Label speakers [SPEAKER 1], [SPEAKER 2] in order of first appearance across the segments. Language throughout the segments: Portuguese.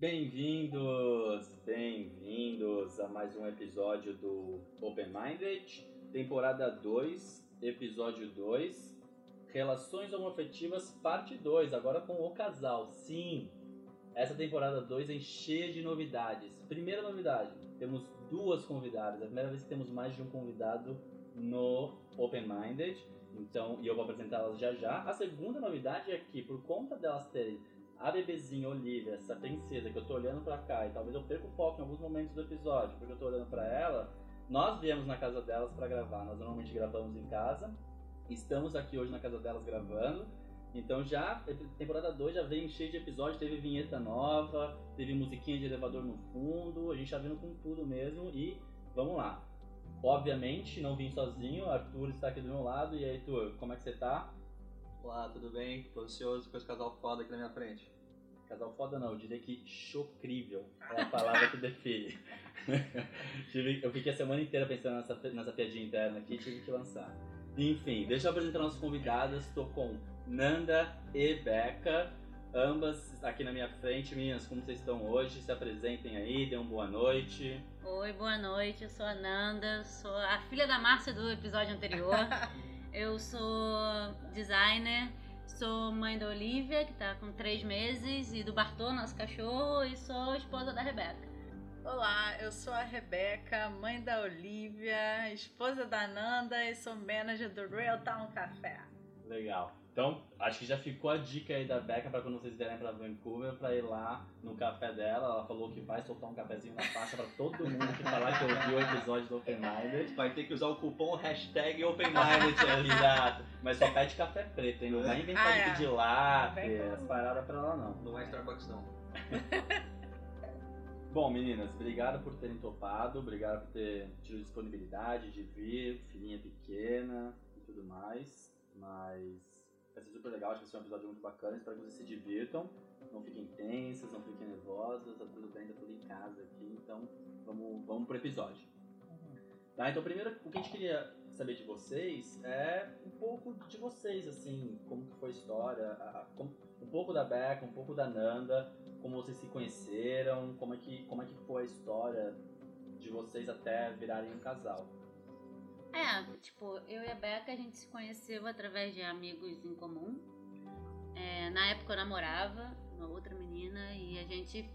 [SPEAKER 1] Bem-vindos, bem-vindos a mais um episódio do Open Minded, temporada 2, episódio 2, Relações Homoafetivas, parte 2, agora com o casal. Sim, essa temporada 2 é cheia de novidades. Primeira novidade, temos duas convidadas. É a primeira vez que temos mais de um convidado no Open Minded, então, e eu vou apresentá-las já já. A segunda novidade é que, por conta delas terem a bebezinha Olivia, essa princesa que eu tô olhando pra cá, e talvez eu perca o foco em alguns momentos do episódio, porque eu tô olhando pra ela, nós viemos na casa delas para gravar. Nós normalmente gravamos em casa. Estamos aqui hoje na casa delas gravando. Então já, temporada 2 já veio cheio de episódios, teve vinheta nova, teve musiquinha de elevador no fundo, a gente tá vindo com tudo mesmo e vamos lá. Obviamente, não vim sozinho, Arthur está aqui do meu lado. E aí, Arthur, como é que você tá?
[SPEAKER 2] Olá, tudo bem? Tô ansioso com esse casal foda aqui na minha frente.
[SPEAKER 1] Casal foda não, eu diria que chocrível é a palavra que define. eu fiquei a semana inteira pensando nessa, nessa piadinha interna aqui e tive que lançar. Enfim, deixa eu apresentar nossas convidadas. Estou com Nanda e Beca, ambas aqui na minha frente. Meninas, como vocês estão hoje? Se apresentem aí, dêem uma boa noite.
[SPEAKER 3] Oi, boa noite. Eu sou a Nanda, sou a filha da Márcia do episódio anterior. Eu sou designer, sou mãe da Olivia, que tá com três meses, e do Bartô, nosso cachorro, e sou esposa da Rebeca.
[SPEAKER 4] Olá, eu sou a Rebeca, mãe da Olivia, esposa da Nanda e sou manager do Real Town Café.
[SPEAKER 1] Legal. Então, acho que já ficou a dica aí da Beca para quando vocês vierem para Vancouver, para ir lá no café dela. Ela falou que vai soltar um cafezinho na faixa para todo mundo que falar que ouviu o episódio do Open Minded.
[SPEAKER 2] Vai ter que usar o cupom hashtag Open Minded ali.
[SPEAKER 1] Exato. Mas só pede café preto, hein? Não vai inventar ah, de é. pedir latte, as paradas pra ela não.
[SPEAKER 2] Não vai Starbucks não.
[SPEAKER 1] Bom, meninas, obrigado por terem topado, obrigado por ter tido disponibilidade de vir, filhinha pequena e tudo mais. Mas Vai ser super legal, acho que vai ser um episódio muito bacana. Espero que vocês se divirtam. Não fiquem tensas, não fiquem nervosas, tá tudo bem, tá tudo em casa aqui. Então vamos, vamos pro episódio. Tá, então primeiro o que a gente queria saber de vocês é um pouco de vocês, assim, como que foi a história, a, a, um pouco da Becca, um pouco da Nanda, como vocês se conheceram, como é que, como é que foi a história de vocês até virarem um casal.
[SPEAKER 3] É, tipo, eu e a Beca a gente se conheceu através de amigos em comum. É, na época eu namorava uma outra menina e a gente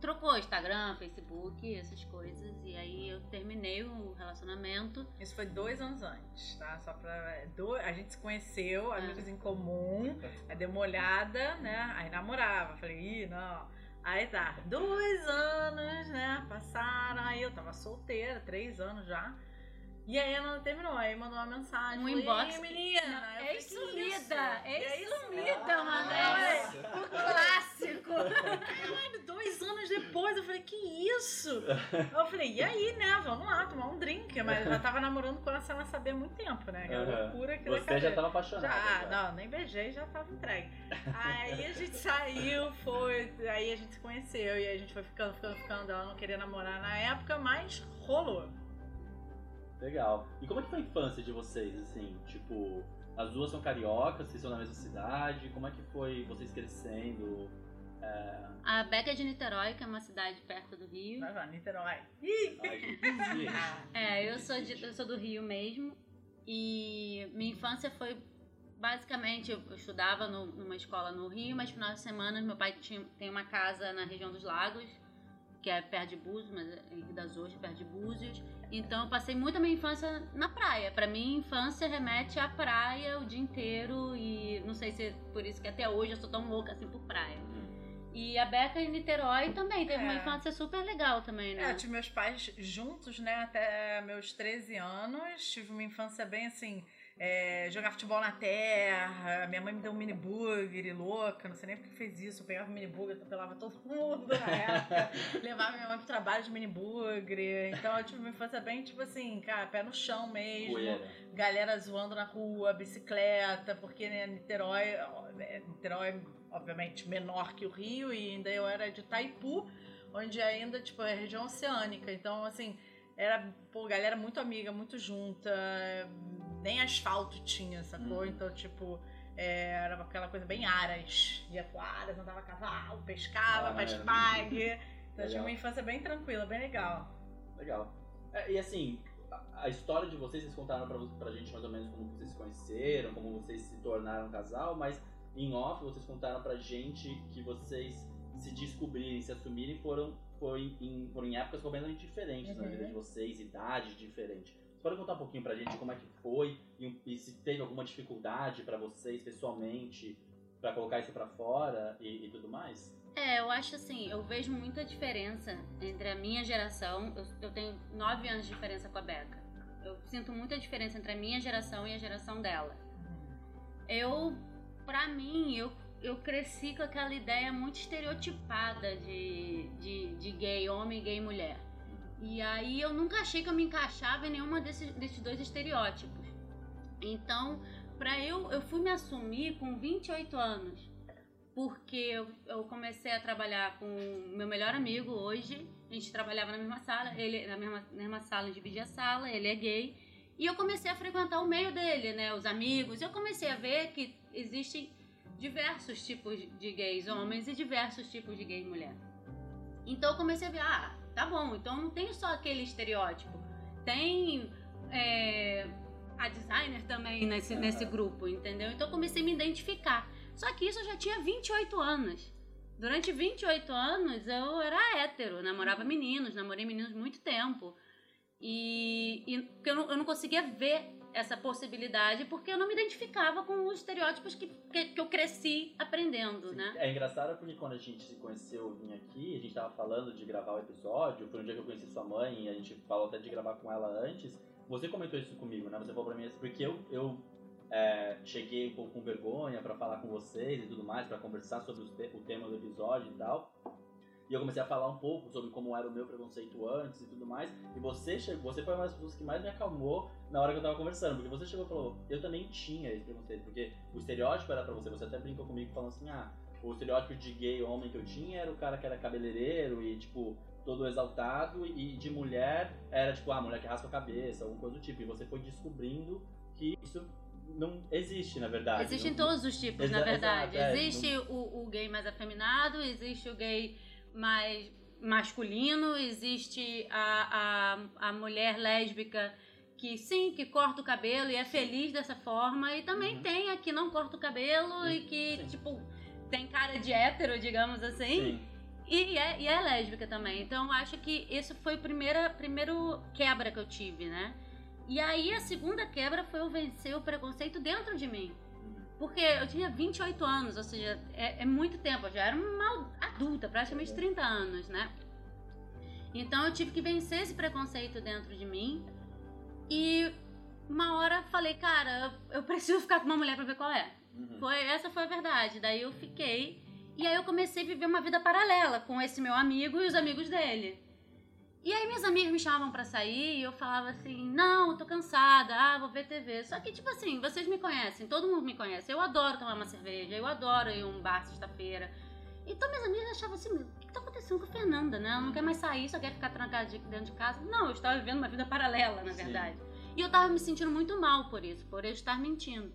[SPEAKER 3] trocou Instagram, Facebook, essas coisas. E aí eu terminei o relacionamento.
[SPEAKER 4] Isso foi dois anos antes, tá? Só pra. É, do, a gente se conheceu, é. amigos em comum, aí deu uma olhada, né? Aí namorava. Falei, ih, não. Aí tá, dois anos, né? Passaram, aí eu tava solteira, três anos já. E aí ela terminou, aí mandou uma mensagem. Um
[SPEAKER 3] inbox.
[SPEAKER 4] menina.
[SPEAKER 3] Ex-sumida. Ex-sumida, mano. O clássico.
[SPEAKER 4] Caralho, dois anos depois eu falei, que isso? eu falei, e aí, né? Vamos lá, tomar um drink. Mas eu já tava namorando com ela sem ela saber há muito tempo, né? Que uhum. loucura que
[SPEAKER 1] Você já tava apaixonada.
[SPEAKER 4] Já, já, não, nem beijei, já tava entregue. aí a gente saiu, foi. Aí a gente se conheceu e aí a gente foi ficando, ficando, ficando. Ela não queria namorar na época, mas rolou.
[SPEAKER 1] Legal. E como é que foi a infância de vocês, assim? Tipo, as duas são cariocas, vocês são na mesma cidade, como é que foi vocês crescendo?
[SPEAKER 3] É... A Beca é de Niterói, que é uma cidade perto do Rio.
[SPEAKER 4] Vai lá, Niterói.
[SPEAKER 3] é, eu sou, de, eu sou do Rio mesmo. E minha infância foi basicamente, eu estudava no, numa escola no Rio, mas final de semana meu pai tinha, tem uma casa na região dos lagos que é perto de Búzios, mas é Henrique das Ostras, perto de Búzios. Então eu passei muito a minha infância na praia. Para mim, infância remete à praia o dia inteiro e não sei se é por isso que até hoje eu sou tão louca assim por praia. E a Beca em Niterói também teve é. uma infância super legal também, né?
[SPEAKER 4] É, eu tive meus pais juntos, né, até meus 13 anos. Tive uma infância bem assim é, jogar futebol na terra. Minha mãe me deu um mini burger louca, não sei nem porque fez isso. Eu pegava o mini burger, atropelava todo mundo na época. levava minha mãe pro trabalho de mini burger. Então eu tive uma infância bem, tipo assim, cara, pé no chão mesmo. Galera zoando na rua, bicicleta, porque né, Niterói, é, Niterói, obviamente, menor que o Rio, e ainda eu era de Taipu, onde ainda, tipo, é região oceânica. Então, assim, era, pô, galera muito amiga, muito junta nem asfalto tinha, sacou? Hum. Então, tipo, É, era aquela coisa bem aras. Ia pro aras, andava a cavalo, pescava,
[SPEAKER 1] Ah,
[SPEAKER 4] faz
[SPEAKER 1] maneiro.
[SPEAKER 4] pague. Então
[SPEAKER 1] Legal.
[SPEAKER 4] uma infância bem tranquila, bem legal.
[SPEAKER 1] Legal. É, e assim, a, história de vocês, vocês contaram pra, pra gente mais ou menos como vocês se conheceram, como vocês se tornaram um casal, mas em off vocês contaram pra gente que vocês se descobrirem, se assumirem, foram, foi em, foram em épocas completamente diferentes na
[SPEAKER 4] Uhum.
[SPEAKER 1] vida de vocês, idades diferentes. Vocês podem contar um pouquinho pra gente como é que foi e, e se teve alguma dificuldade pra vocês pessoalmente pra colocar isso pra fora e, e tudo mais?
[SPEAKER 3] É, eu acho assim, eu vejo muita diferença entre a minha geração. Eu, eu tenho nove anos de diferença com a Beca. Eu sinto muita diferença entre a minha geração e a geração dela. Eu, pra mim, eu, eu cresci com aquela ideia muito estereotipada de, de, de gay homem gay mulher. E aí eu nunca achei que eu me encaixava em nenhuma desses, desses dois estereótipos. Então, pra eu, eu fui me assumir com 28 anos. Porque eu, eu comecei a trabalhar com meu melhor amigo hoje. A gente trabalhava na mesma sala, ele na mesma, na mesma sala, dividia a sala, ele é gay. E eu comecei a frequentar o meio dele, né? Os amigos. Eu comecei a ver que existem diversos tipos de gays homens e diversos tipos de gays mulher. Então eu comecei a ver, ah, tá bom, então não tem só aquele estereótipo. Tem é, a designer também nesse,
[SPEAKER 1] Aham.
[SPEAKER 3] nesse grupo, entendeu? Então eu comecei a me identificar. Só que isso eu já tinha 28 anos. Durante 28 anos eu era hétero, namorava meninos, namorei meninos muito tempo. E, e eu, não, eu não conseguia ver essa possibilidade porque eu não me identificava com os estereótipos que, que, que eu cresci aprendendo, né?
[SPEAKER 1] É engraçado porque quando a gente se conheceu, eu vim aqui, a gente tava falando de gravar o episódio, foi um dia que eu conheci sua mãe e a gente falou até de gravar com ela antes. Você comentou isso comigo, né? Você falou pra mim assim, porque eu, eu é, cheguei um pouco com vergonha pra falar com vocês e tudo mais, pra conversar sobre te- o tema do episódio e tal. E eu comecei a falar um pouco sobre como era o meu preconceito antes e tudo mais. E você chegou, você foi uma das pessoas que mais me acalmou na hora que eu tava conversando. Porque você chegou e falou, eu também tinha esse preconceito. Porque o estereótipo era pra você. Você até brincou comigo falando assim, ah, o estereótipo de gay homem que eu tinha era o cara que era cabeleireiro e, tipo, todo exaltado. E de mulher era, tipo, a mulher que raspa a cabeça, alguma coisa do tipo. E você foi descobrindo que isso não existe, na verdade.
[SPEAKER 3] Existem
[SPEAKER 1] Não-
[SPEAKER 3] todos os tipos,
[SPEAKER 1] Exa-
[SPEAKER 3] na verdade.
[SPEAKER 1] exato, é,
[SPEAKER 3] existe o, o gay mais afeminado, existe o gay mais masculino, existe a, a, a mulher lésbica que sim, que corta o cabelo e é feliz dessa forma, e também
[SPEAKER 1] Uhum.
[SPEAKER 3] tem a que não corta o cabelo e,
[SPEAKER 1] E-
[SPEAKER 3] que,
[SPEAKER 1] sim.
[SPEAKER 3] tipo, tem cara de hétero, digamos assim.
[SPEAKER 1] Sim.
[SPEAKER 3] E é, e é lésbica também. Então acho que isso foi a primeira primeiro quebra que eu tive, né? E aí a segunda quebra foi eu vencer o preconceito dentro de mim. Porque eu tinha 28 anos, ou seja, é, é muito tempo. Eu já era uma adulta, praticamente
[SPEAKER 1] Uhum.
[SPEAKER 3] 30 anos, né? Então eu tive que vencer esse preconceito dentro de mim. E uma hora falei, cara, eu, eu preciso ficar com uma mulher pra ver qual é.
[SPEAKER 1] Uhum.
[SPEAKER 3] Foi, essa foi a verdade. Daí eu fiquei. E aí eu comecei a viver uma vida paralela com esse meu amigo e os amigos dele. E aí minhas amigas me chamavam pra sair e eu falava assim: "Não, eu tô cansada. Ah, vou ver TV". Só que tipo assim, vocês me conhecem, todo mundo me conhece. Eu adoro tomar uma cerveja, eu adoro ir um bar sexta-feira. Então minhas amigas achavam assim: "Meu, "O que tá acontecendo com a Fernanda, né? Ela não quer mais sair, só quer ficar trancada de- dentro de casa". Não, eu estava vivendo uma vida paralela, na
[SPEAKER 1] Sim.
[SPEAKER 3] verdade. E eu tava me sentindo muito mal por isso, por eu estar mentindo.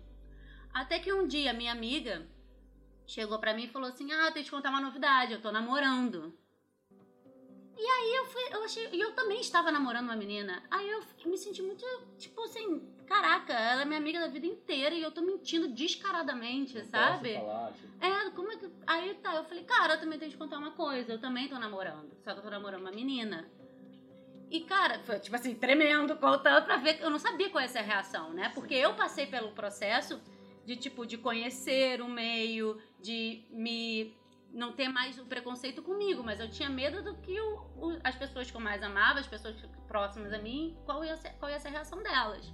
[SPEAKER 3] Até que um dia minha amiga chegou pra mim e falou assim: Ah, tenho que te contar uma novidade, eu tô namorando. E aí eu fui, eu achei, e eu também estava namorando uma menina. Aí eu me senti muito, tipo assim, caraca, ela é minha amiga da vida inteira e eu tô mentindo descaradamente,
[SPEAKER 1] Não
[SPEAKER 3] sabe?
[SPEAKER 1] Falar, tipo,
[SPEAKER 3] É, como é que. Aí tá, eu falei, cara, eu também tenho que te contar uma coisa, eu também tô namorando. Só que eu tô namorando uma menina. E, cara, foi tipo assim, tremendo, contando pra ver eu não sabia qual ia ser a reação, né? Porque eu passei pelo processo de, tipo, de conhecer o meio, de me. Não ter mais o preconceito comigo, mas eu tinha medo do que o, o- as pessoas que eu mais amava, as pessoas próximas a mim, qual ia ser, qual ia ser a reação delas.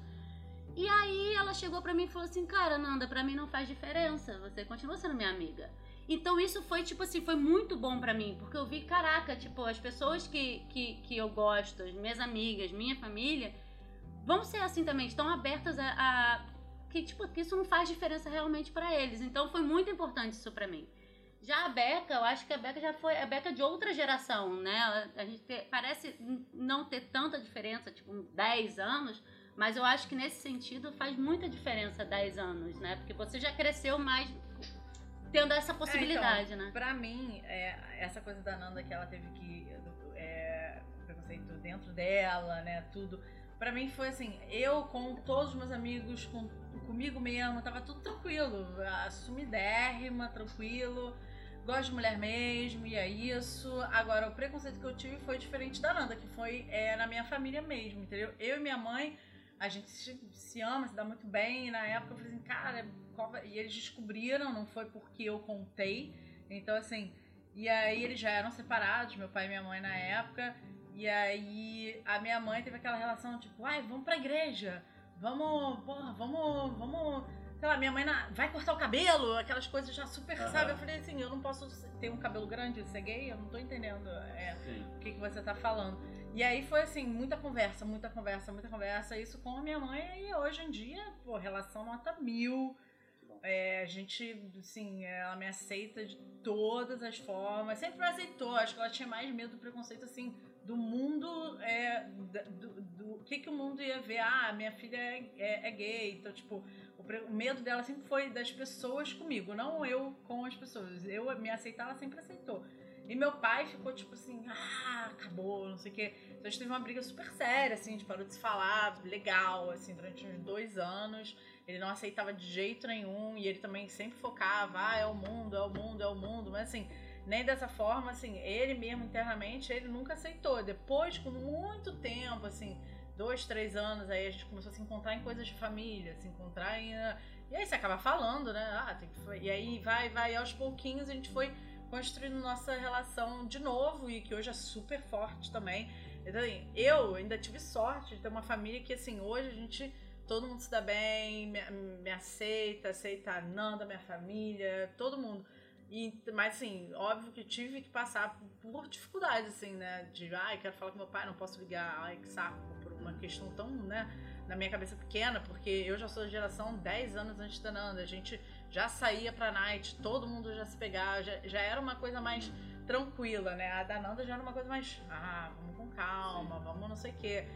[SPEAKER 3] E aí ela chegou pra mim e falou assim, cara, Nanda, pra mim não faz diferença, você continua sendo minha amiga. Então isso foi, tipo assim, foi muito bom pra mim, porque eu vi, caraca, tipo, as pessoas que, que, que eu gosto, as minhas amigas, minha família, vão ser assim também, estão abertas a, a- que, tipo, que isso não faz diferença realmente pra eles. Então foi muito importante isso pra mim. Já a Beca, eu acho que a Beca já foi a Beca de outra geração, né? A gente te- parece não ter tanta diferença, tipo, uns 10 anos, Mas eu acho que nesse sentido faz muita diferença 10 anos, né? Porque você já cresceu mais tendo essa possibilidade,
[SPEAKER 4] é, então,
[SPEAKER 3] né?
[SPEAKER 4] Pra mim, é, essa coisa da Nanda que ela teve que. É, preconceito dentro dela, né? Tudo. Pra mim foi assim, eu com todos os meus amigos, com, comigo mesmo, tava tudo tranquilo. Assumidérrima, tranquilo. Gosto de mulher mesmo, e é isso. Agora, o preconceito que eu tive foi diferente da Nanda, que foi é, na minha família mesmo, entendeu? Eu e minha mãe a gente se, se, ama, se dá muito bem. E na época eu falei assim, cara, e eles descobriram, não foi porque eu contei. Então, assim, e aí eles já eram separados, meu pai e minha mãe na época. E aí a minha mãe teve aquela relação, tipo, ai, vamos pra igreja, vamos, porra, vamos, vamos. Sei lá, minha mãe na, vai cortar o cabelo, aquelas coisas já super, uhum. sabe? Eu falei assim, eu não posso ter um cabelo grande ser gay, eu não tô entendendo é, o que, que você tá falando. E aí foi assim, muita conversa, muita conversa, muita conversa, isso com a minha mãe, e hoje em dia, pô, relação nota mil. É, a gente, assim, ela me aceita de todas as formas, sempre me aceitou, acho que ela tinha mais medo do preconceito, assim, do mundo, é, do, do, do que, que o mundo ia ver, ah, minha filha é, é, é gay, então, tipo, o, o, medo dela sempre foi das pessoas comigo, não eu com as pessoas. Eu me aceitar, ela sempre aceitou. E meu pai ficou tipo assim, ah, acabou, não sei o quê. Então a gente teve uma briga super séria, assim, a gente parou de se falar, legal, assim, durante uns dois anos. Ele não aceitava de jeito nenhum e ele também sempre focava, ah, é o mundo, é o mundo, é o mundo. Mas assim, nem dessa forma, assim, ele mesmo internamente, ele nunca aceitou. Depois, com muito tempo, assim, dois, três anos, aí a gente começou a se encontrar em coisas de família, se encontrar em. E aí você acaba falando, né? Ah, tem que... E aí vai, vai, aos pouquinhos a gente foi construindo nossa relação de novo e que hoje é super forte também. Então, assim, eu ainda tive sorte de ter uma família que, assim, hoje a gente, todo mundo se dá bem, me, me aceita, aceita a Nanda, minha família, todo mundo. E, mas, assim, óbvio que tive que passar por dificuldades, assim, né? De, ai, quero falar com meu pai, não posso ligar, ai, que saco, por uma questão tão, né, na minha cabeça pequena, porque eu já sou da geração 10 anos antes da Nanda. A gente já saía pra night, todo mundo já se pegava, já, já era uma coisa mais tranquila, né? A da Nanda já era uma coisa mais, ah, vamos com calma, Sim. vamos não sei o quê.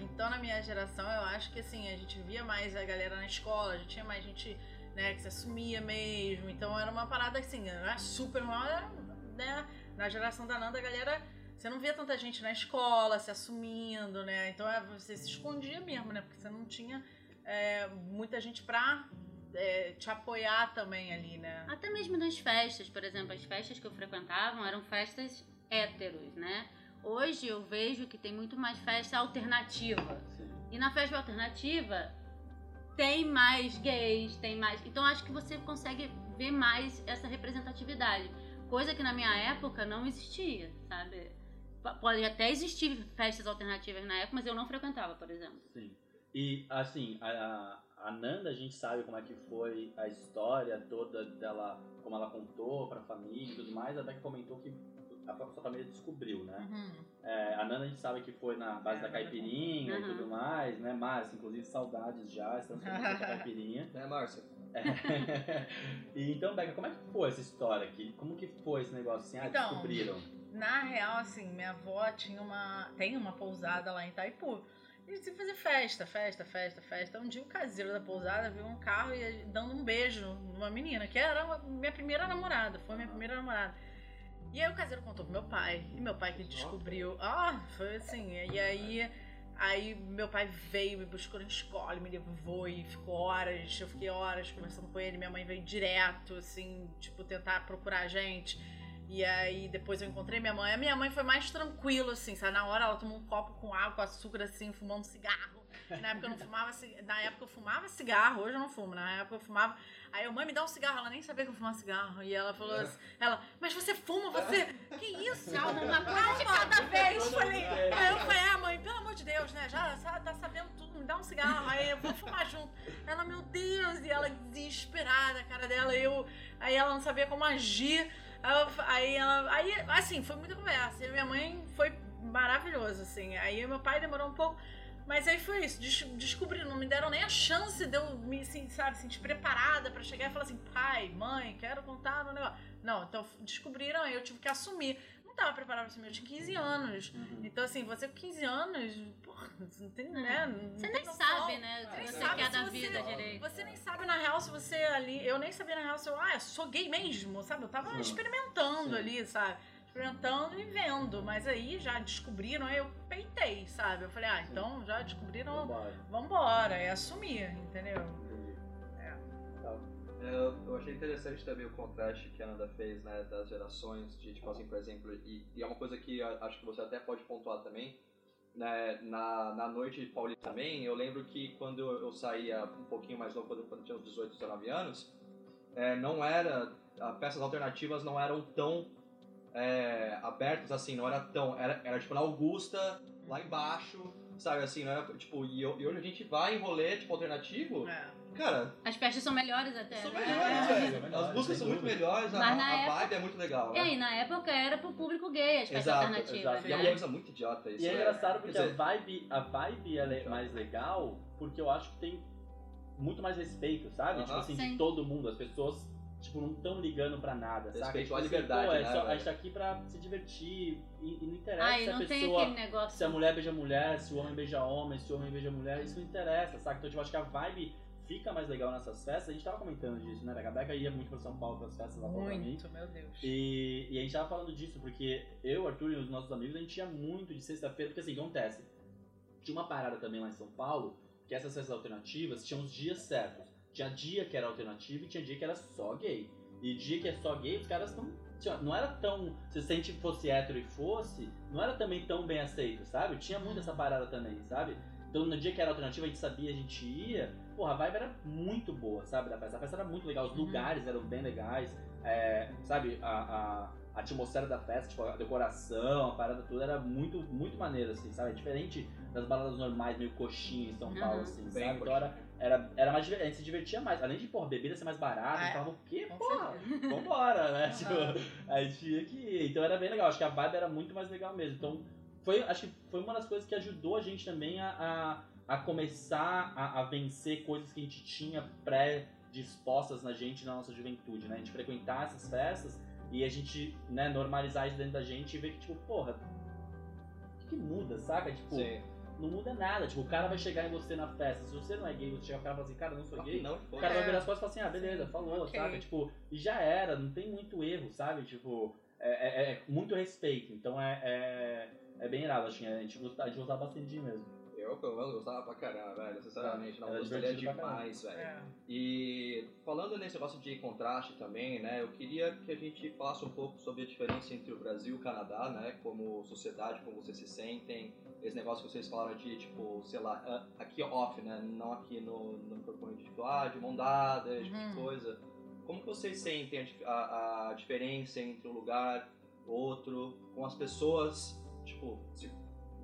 [SPEAKER 4] Então, na minha geração, eu acho que assim, a gente via mais a galera na escola, já tinha mais gente, né, que se assumia mesmo. Então, era uma parada assim, não era super mal, né? Na geração da Nanda, a galera você não via tanta gente na escola se assumindo, né? Então é, você se escondia mesmo, né? Porque você não tinha é, muita gente pra é, te apoiar também ali, né?
[SPEAKER 3] Até mesmo nas festas, por exemplo, as festas que eu frequentava eram festas héteros, né? Hoje eu vejo que tem muito mais festa alternativa. Sim. E na festa alternativa tem mais gays, tem mais. Então acho que você consegue ver mais essa representatividade. Coisa que na minha época não existia, sabe? Pode até existir festas alternativas na época, mas eu não frequentava, por exemplo.
[SPEAKER 1] Sim. E assim, a, a Nanda, a gente sabe como é que foi a história toda dela, como ela contou pra família e tudo mais, até que comentou que a sua família descobriu, né? Uhum. É, a Nanda a gente sabe que foi na base é, da caipirinha uhum. e tudo mais, né? Márcia, inclusive saudades já, estamos com a caipirinha.
[SPEAKER 2] É, Márcia?
[SPEAKER 1] É. e então, Beca, como é que foi essa história aqui? Como que foi esse negócio assim? Ah, então, descobriram?
[SPEAKER 4] Na real, assim, minha avó tinha uma, tem uma pousada lá em Itaipu. E sempre fazia festa, festa, festa, festa. Um dia o caseiro da pousada viu um carro e dando um beijo numa menina, que era minha primeira namorada, foi minha primeira namorada. E aí o caseiro contou pro meu pai, e meu pai que descobriu. Ah, foi assim. E aí, aí meu pai veio, me buscou na escola, me levou e ficou horas. Eu fiquei horas conversando com ele. Minha mãe veio direto, assim, tipo, tentar procurar a gente. E aí depois eu encontrei minha mãe. A minha mãe foi mais tranquila, assim, sabe? Na hora ela tomou um copo com água, com açúcar, assim, fumando cigarro. Na época eu não fumava Na época eu fumava cigarro, hoje eu não fumo. Na época eu fumava. Aí a mãe me dá um cigarro, ela nem sabia que eu fumava cigarro. E ela falou assim, ela, mas você fuma, você. Que isso?
[SPEAKER 3] Calma, uma coisa de cada vez.
[SPEAKER 4] Eu falei, aí eu falei, ah, mãe, pelo amor de Deus, né? Já tá sabendo tudo, me dá um cigarro. Aí eu vou fumar junto. Ela, meu Deus, e ela desesperada, a cara dela, eu. Aí ela não sabia como agir. Aí ela. Aí, assim, foi muita conversa. E minha mãe foi maravilhoso, assim. Aí meu pai demorou um pouco. Mas aí foi isso, des descobri, não me deram nem a chance de eu me, assim, sabe, sentir preparada para chegar e falar assim, pai, mãe, quero contar no negócio. Não, então descobriram, aí eu tive que assumir. Não tava preparada pra assumir. Eu tinha 15 anos.
[SPEAKER 1] Uhum.
[SPEAKER 4] Então, assim, você com 15 anos, porra, você não tem, né? Não
[SPEAKER 3] Você
[SPEAKER 4] tem
[SPEAKER 3] nem
[SPEAKER 4] noção.
[SPEAKER 3] sabe, né?
[SPEAKER 4] Você
[SPEAKER 3] O que
[SPEAKER 4] nem
[SPEAKER 3] você
[SPEAKER 4] sabe
[SPEAKER 3] quer
[SPEAKER 4] se
[SPEAKER 3] da
[SPEAKER 4] você-
[SPEAKER 3] vida direito.
[SPEAKER 4] Você nem sabe, na real, se você ali. Eu nem sabia, na real, se eu. Ah, eu sou gay mesmo, sabe? Eu tava
[SPEAKER 1] Sim.
[SPEAKER 4] experimentando
[SPEAKER 1] Sim.
[SPEAKER 4] ali, sabe? Experimentando e vendo. Mas aí já descobriram, aí eu peitei, sabe? Eu falei, ah, então já descobriram,
[SPEAKER 1] Vambora.
[SPEAKER 4] vambora. É assumir, entendeu?
[SPEAKER 1] Tá.
[SPEAKER 2] Eu, eu achei interessante também o contraste que a Ananda fez, né, das gerações, de, tipo assim, por exemplo, e, e é uma coisa que acho que você até pode pontuar também, né, na, na noite paulista também, eu lembro que quando eu, saía um pouquinho mais novo, quando, quando eu tinha uns 18, 19 anos, é, não era, as peças alternativas não eram tão é, abertas assim, não era tão, era, era tipo na Augusta, lá embaixo, sabe, assim, não era, tipo, e, e hoje a gente vai em rolê, tipo, alternativo,
[SPEAKER 4] É.
[SPEAKER 2] cara,
[SPEAKER 3] As festas são melhores até.
[SPEAKER 2] são
[SPEAKER 3] né?
[SPEAKER 2] melhores,
[SPEAKER 1] É,
[SPEAKER 2] velho. As músicas são muito melhores, a,
[SPEAKER 3] na
[SPEAKER 2] a
[SPEAKER 3] época-
[SPEAKER 2] vibe é muito legal.
[SPEAKER 3] E aí, na época era pro público gay as festas
[SPEAKER 2] Exato,
[SPEAKER 3] alternativas.
[SPEAKER 1] exato.
[SPEAKER 2] E é uma
[SPEAKER 3] Né?
[SPEAKER 2] coisa muito idiota isso.
[SPEAKER 1] E é
[SPEAKER 2] né?
[SPEAKER 1] engraçado porque
[SPEAKER 2] dizer,
[SPEAKER 1] a vibe, a vibe ela é mais legal porque eu acho que tem muito mais respeito, sabe?
[SPEAKER 2] Aham.
[SPEAKER 1] Tipo assim,
[SPEAKER 3] Sim.
[SPEAKER 1] de todo mundo. As pessoas, tipo, não estão ligando pra nada, sabe?
[SPEAKER 2] Respeito
[SPEAKER 1] Tipo
[SPEAKER 2] à
[SPEAKER 1] assim,
[SPEAKER 2] liberdade,
[SPEAKER 1] pô, é
[SPEAKER 2] né,
[SPEAKER 1] só- a gente tá aqui pra se divertir e, e não interessa
[SPEAKER 3] Ah, e
[SPEAKER 1] se a
[SPEAKER 3] não tem
[SPEAKER 1] pessoa...
[SPEAKER 3] aquele negócio.
[SPEAKER 1] Se a mulher beija mulher, se o homem beija homem, se o homem beija mulher, isso não interessa, sabe? Então, tipo, acho que a vibe fica mais legal nessas festas. A gente tava comentando disso, né? A Gabeca ia muito pra São Paulo pras festas lá pra mim.
[SPEAKER 4] Muito, meu Deus.
[SPEAKER 1] E, e a gente tava falando disso, porque eu, Arthur e os nossos amigos, a gente ia muito de sexta-feira, porque assim, acontece? Tinha uma parada também lá em São Paulo, que essas festas alternativas tinham os dias certos. Tinha dia que era alternativo e tinha dia que era só gay. E dia que é só gay, os caras não. tinha- Não era tão. Se a gente fosse hétero e fosse, não era também tão bem aceito, sabe? Tinha muito essa parada também, sabe? Então no dia que era alternativo, a gente sabia, a gente ia. Porra, a vibe era muito boa, sabe? Da festa. A festa era muito legal, os
[SPEAKER 4] Uhum.
[SPEAKER 1] lugares eram bem legais. é, sabe, a, a, a atmosfera da festa, tipo, a decoração, a parada toda era muito, muito maneira, assim, sabe? É diferente das baladas normais, meio coxinha em São Paulo,
[SPEAKER 3] Uhum.
[SPEAKER 1] assim,
[SPEAKER 2] Bem
[SPEAKER 1] sabe? Então era, era, era mais a gente se divertia mais. Além de, porra, bebida ser mais barata,
[SPEAKER 4] É.
[SPEAKER 1] falava, o quê,
[SPEAKER 4] Com
[SPEAKER 1] porra?
[SPEAKER 4] certeza.
[SPEAKER 1] Vambora, né? Tipo, a gente tinha que ir. Então era bem legal, acho que a vibe era muito mais legal mesmo. Então, foi, acho que foi uma das coisas que ajudou a gente também a, a, a começar a, a vencer coisas que a gente tinha pré-dispostas na gente na nossa juventude, né? A gente frequentar essas festas e a gente, né, normalizar isso dentro da gente e ver que, tipo, porra, o que, que muda, saca? Tipo,
[SPEAKER 2] Sim.
[SPEAKER 1] não muda nada. Tipo, o cara vai chegar em você na festa. Se você não é gay, você chega pro cara e fala assim, cara, não sou gay.
[SPEAKER 2] Não,
[SPEAKER 1] O cara vai
[SPEAKER 4] É.
[SPEAKER 1] virar as costas e falar assim, ah, beleza, falou,
[SPEAKER 4] ok.
[SPEAKER 1] saca? Tipo, e já era, não tem muito erro, sabe? Tipo, é, é- é muito respeito. Então é, é, é bem irado, que a gente a gente gostava bastante de ir mesmo.
[SPEAKER 2] Eu, pelo menos, gostava pra caramba, velho. Sinceramente, não
[SPEAKER 1] Era
[SPEAKER 2] gostaria demais, velho.
[SPEAKER 4] É.
[SPEAKER 2] E falando nesse negócio de contraste também, né, eu queria que a gente falasse um pouco sobre a diferença entre o Brasil e o Canadá, né, como sociedade, como vocês se sentem, esse negócio que vocês falaram de, tipo, sei lá, ah, aqui off, né, não aqui no, no microfone de, tipo, ah, de mão dada, tipo de
[SPEAKER 4] Uhum.
[SPEAKER 2] coisa. Como que vocês sentem a a, a diferença entre um lugar, outro, com as pessoas, tipo, se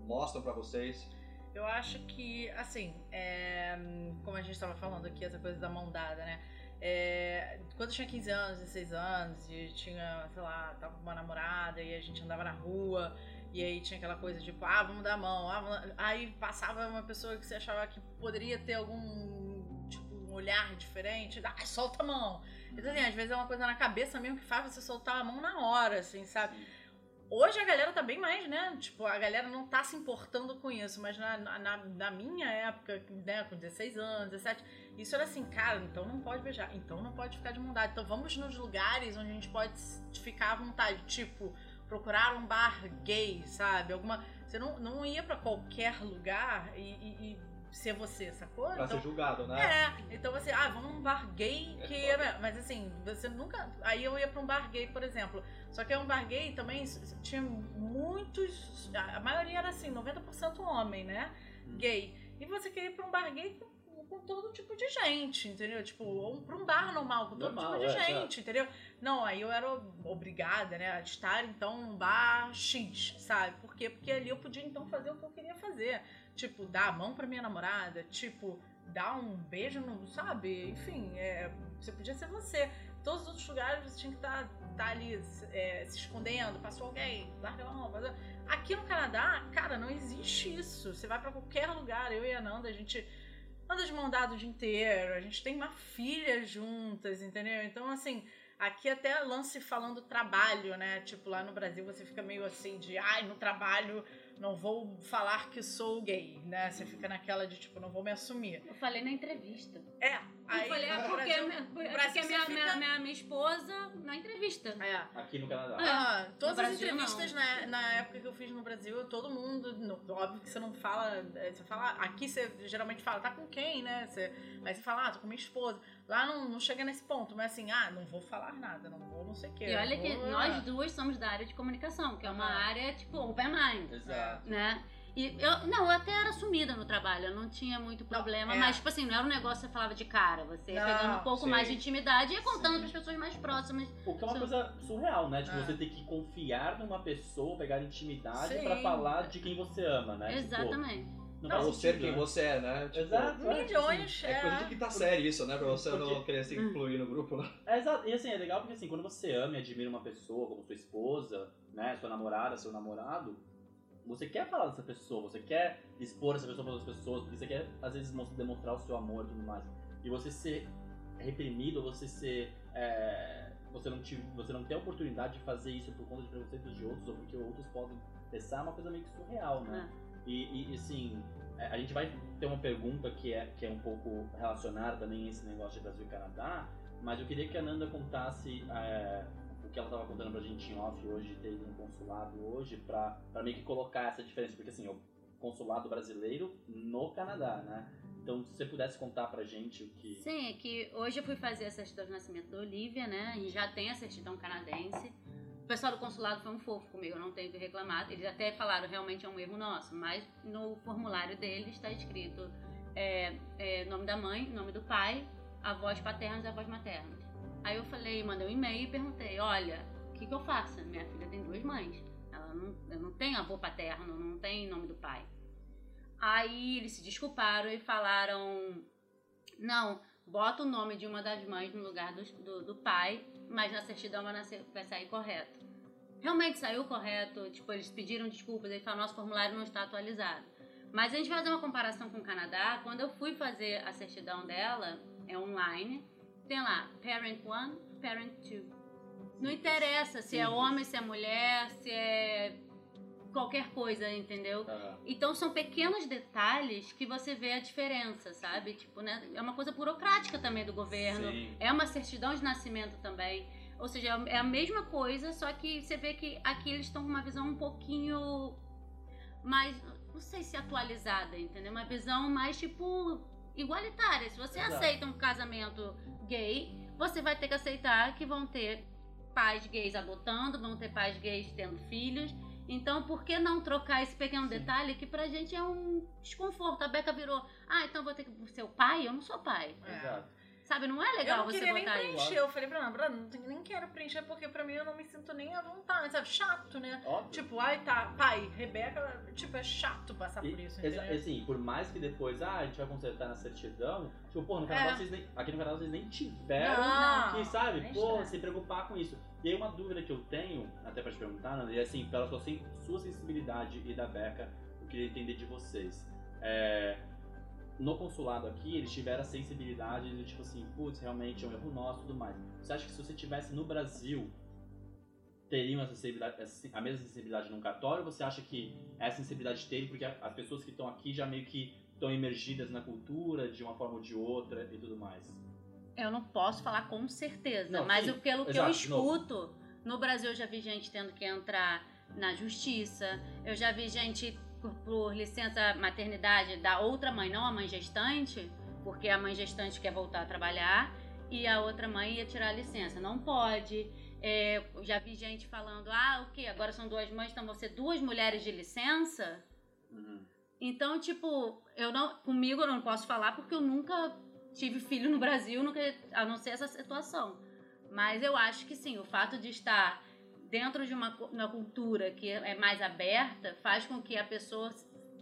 [SPEAKER 2] mostram pra vocês?
[SPEAKER 4] Eu acho que, assim, é, como a gente estava falando aqui, essa coisa da mão dada, né? É, quando eu tinha 15 anos, 16 anos, e tinha, sei lá, tava com uma namorada e a gente andava na rua, e aí tinha aquela coisa tipo, ah, vamos dar a mão, ah, vamos... aí passava uma pessoa que você achava que poderia ter algum, tipo, um olhar diferente, ah, solta a mão. Então, assim, às vezes é uma coisa na cabeça mesmo que faz você soltar a mão na hora, assim, sabe? Hoje a galera tá bem mais, né? Tipo, a galera não tá se importando com isso, mas na, na, na minha época, né, com 16 anos, 17, isso era assim, cara, então não pode beijar, então não pode ficar de mão dada. Então vamos nos lugares onde a gente pode ficar à vontade, tipo, procurar um bar gay, sabe? Alguma. Você não, não ia pra qualquer lugar e, e- e ser você, sacou?
[SPEAKER 2] Pra
[SPEAKER 4] Então,
[SPEAKER 2] ser julgado, né?
[SPEAKER 4] é, então você, ah, vamos num bar gay
[SPEAKER 2] É
[SPEAKER 4] que era. Mas assim, você nunca. Aí eu ia pra um bar gay, por exemplo. Só que é um bar gay também tinha muitos. A maioria era assim, 90% homem, né?
[SPEAKER 1] Hum.
[SPEAKER 4] Gay. E você queria ir pra um bar gay com, com todo tipo de gente, entendeu? Tipo, ou pra um bar normal, com todo
[SPEAKER 1] Normal,
[SPEAKER 4] tipo de
[SPEAKER 1] é,
[SPEAKER 4] gente, entendeu? Não, aí eu era obrigada, né, a estar então num bar X, sabe? Por quê? Porque ali eu podia então fazer o que eu queria fazer. Tipo, dar a mão pra minha namorada, tipo, dar um beijo no, sabe? Enfim, é, você podia ser você. Todos os outros lugares você tinha que estar ali é, se escondendo, passou alguém, larga a mão. faz- Aqui no Canadá, cara, não existe isso. Você vai pra qualquer lugar, eu e a Nanda, a gente anda de mão dada o dia inteiro, a gente tem uma filha juntas, entendeu? Então, assim, aqui até lance falando trabalho, né? Tipo, lá no Brasil você fica meio assim de, ai, no trabalho não vou falar que sou gay, né? Você fica naquela de, tipo, não vou me assumir.
[SPEAKER 3] Eu falei na entrevista.
[SPEAKER 4] É,
[SPEAKER 3] Aí, eu falei, é porque,
[SPEAKER 4] Brasil-
[SPEAKER 3] porque minha,
[SPEAKER 4] você
[SPEAKER 3] minha,
[SPEAKER 4] fica-
[SPEAKER 3] minha, minha esposa na entrevista.
[SPEAKER 4] É.
[SPEAKER 1] Aqui no Canadá.
[SPEAKER 4] Ah, todas
[SPEAKER 3] No
[SPEAKER 4] as
[SPEAKER 3] Brasil,
[SPEAKER 4] entrevistas
[SPEAKER 3] não.
[SPEAKER 4] na, na época que eu fiz no Brasil, todo mundo, no- óbvio que você não fala, é, você fala, aqui você geralmente fala, tá com quem, né? Você, aí você fala, ah, tô com minha esposa. Lá não, não chega nesse ponto, mas assim, ah, não vou falar nada, não vou não sei o quê.
[SPEAKER 3] E olha
[SPEAKER 4] não
[SPEAKER 3] que
[SPEAKER 4] vou-
[SPEAKER 3] nós duas somos da área de comunicação, que é uma
[SPEAKER 4] Ah.
[SPEAKER 3] área, tipo, open mind,
[SPEAKER 1] Exato.
[SPEAKER 3] né? E eu, não, eu até era sumida no trabalho, eu não tinha muito problema,
[SPEAKER 4] é.
[SPEAKER 3] mas, tipo assim, não era um negócio que você falava de cara, você ia
[SPEAKER 4] Não,
[SPEAKER 3] pegando um pouco
[SPEAKER 1] sim.
[SPEAKER 3] mais de intimidade e ia contando para as pessoas mais próximas.
[SPEAKER 1] O que é uma
[SPEAKER 3] Sim.
[SPEAKER 1] coisa surreal, né? Tipo,
[SPEAKER 4] Ah.
[SPEAKER 1] você ter que confiar numa pessoa, pegar intimidade pra falar de quem você ama, né? Tipo,
[SPEAKER 3] Exatamente.
[SPEAKER 1] não
[SPEAKER 2] Pra você
[SPEAKER 1] sentido,
[SPEAKER 2] quem
[SPEAKER 1] né?
[SPEAKER 2] você é, né? Tipo,
[SPEAKER 1] Exato. é,
[SPEAKER 4] Milhões,
[SPEAKER 2] É coisa de quinta série isso, né? Pra você não
[SPEAKER 1] Porque-
[SPEAKER 2] querer se incluir no grupo, né?
[SPEAKER 1] É, exato. E assim, é legal porque assim, quando você ama e admira uma pessoa, como sua esposa, né, sua namorada, seu namorado, você quer falar dessa pessoa, você quer expor essa pessoa para outras pessoas, porque você quer, às vezes, demonstrar o seu amor e tudo mais. E você ser reprimido, você ser. é, você, não tive, você não ter a oportunidade de fazer isso por conta de preconceitos de outros ou porque outros podem pensar é uma coisa meio que surreal, né? E, e, e, assim, é, a gente vai ter uma pergunta que é, que é um pouco relacionada também a esse negócio de Brasil e Canadá, mas eu queria que a Nanda contasse é, que ela estava contando pra gente em off hoje, ter ido no consulado hoje, pra, pra meio que colocar essa diferença, porque assim, o consulado brasileiro no Canadá, né? Então, se você pudesse contar pra gente o que.
[SPEAKER 3] Sim, é que hoje eu fui fazer a certidão de nascimento da Olivia, né? E já tem a certidão canadense. O pessoal do consulado foi um fofo comigo, eu não tenho que reclamar. Eles até falaram, realmente é um erro nosso, mas no formulário deles está escrito é, é, nome da mãe, nome do pai, avós paternos e avós maternos. Aí eu falei, mandei um e-mail e perguntei, olha, o que, que eu faço? Minha filha tem duas mães. Ela não, não tenho avô paterno, não tem nome do pai. Aí eles se desculparam e falaram, não, bota o nome de uma das mães no lugar do, do, do pai, mas na certidão vai, nascer- vai sair correto. Realmente saiu correto, tipo, eles pediram desculpas, eles falaram, nosso formulário não está atualizado. Mas a gente vai fazer uma comparação com o Canadá, quando eu fui fazer a certidão dela, é online, tem lá, parent 1, parent 2. Não interessa se é homem, se é mulher, se é qualquer coisa, entendeu?
[SPEAKER 1] Ah,
[SPEAKER 3] Então são pequenos detalhes que você vê a diferença, sabe? Tipo, né? É uma coisa burocrática também do governo.
[SPEAKER 1] sim.
[SPEAKER 3] É uma certidão de nascimento também. Ou seja, é a mesma coisa, só que você vê que aqui eles estão com uma visão um pouquinho mais, não sei se atualizada, entendeu? Uma visão mais tipo igualitária. Se você
[SPEAKER 1] Exato.
[SPEAKER 3] aceita um casamento gay, você vai ter que aceitar que vão ter pais gays adotando, vão ter pais gays tendo filhos. Então, por que não trocar esse pequeno
[SPEAKER 1] Sim.
[SPEAKER 3] detalhe que pra gente é um desconforto? A Beca virou, ah, então vou ter que ser o pai? Eu não sou pai.
[SPEAKER 1] Exato.
[SPEAKER 3] Sabe, não é
[SPEAKER 4] Eu
[SPEAKER 3] legal
[SPEAKER 4] não
[SPEAKER 3] você
[SPEAKER 4] queria nem
[SPEAKER 3] botar isso.
[SPEAKER 4] preencher. Eu falei pra ela, Bruno, não tem- nem quero preencher porque pra mim eu não me sinto nem à vontade, sabe? Chato, né?
[SPEAKER 1] Óbvio.
[SPEAKER 4] Tipo, ai tá, pai, Rebeca, tipo, é chato passar
[SPEAKER 1] E,
[SPEAKER 4] por isso, entendeu?
[SPEAKER 1] assim, por mais que depois, ah, a gente vai consertar na certidão, tipo, pô, no Canadá
[SPEAKER 4] É.
[SPEAKER 1] vocês nem, aqui no Canadá vocês nem tiveram
[SPEAKER 4] Não,
[SPEAKER 1] que, sabe, pô, se preocupar com isso. E aí uma dúvida que eu tenho, até pra te perguntar, Nanda, e assim, pela sua, sua sensibilidade e da Beca, eu queria entender de vocês. É, no consulado aqui, eles tiveram a sensibilidade de tipo assim, putz, realmente é um erro nosso e tudo mais. Você acha que se você tivesse no Brasil, teriam essa sensibilidade, essa- a mesma sensibilidade num cartório? Ou você acha que essa sensibilidade teve porque as pessoas que estão aqui já meio que estão emergidas na cultura de uma forma ou de outra e tudo mais?
[SPEAKER 3] Eu não posso falar com certeza,
[SPEAKER 1] Não,
[SPEAKER 3] mas
[SPEAKER 1] sim,
[SPEAKER 3] eu- pelo que
[SPEAKER 1] exato,
[SPEAKER 3] eu
[SPEAKER 1] de novo.
[SPEAKER 3] escuto, no Brasil eu já vi gente tendo que entrar na justiça, eu já vi gente por, por licença maternidade da outra mãe, não a mãe gestante, porque a mãe gestante quer voltar a trabalhar e a outra mãe ia tirar a licença. Não pode. É, já vi gente falando, ah, o que? Agora são duas mães, então vão ser duas mulheres de licença?
[SPEAKER 1] Uhum.
[SPEAKER 3] Então, tipo, eu não, comigo eu não posso falar porque eu nunca tive filho no Brasil, nunca, a não ser essa situação. Mas eu acho que sim, o fato de estar dentro de uma, uma cultura que é mais aberta faz com que a pessoa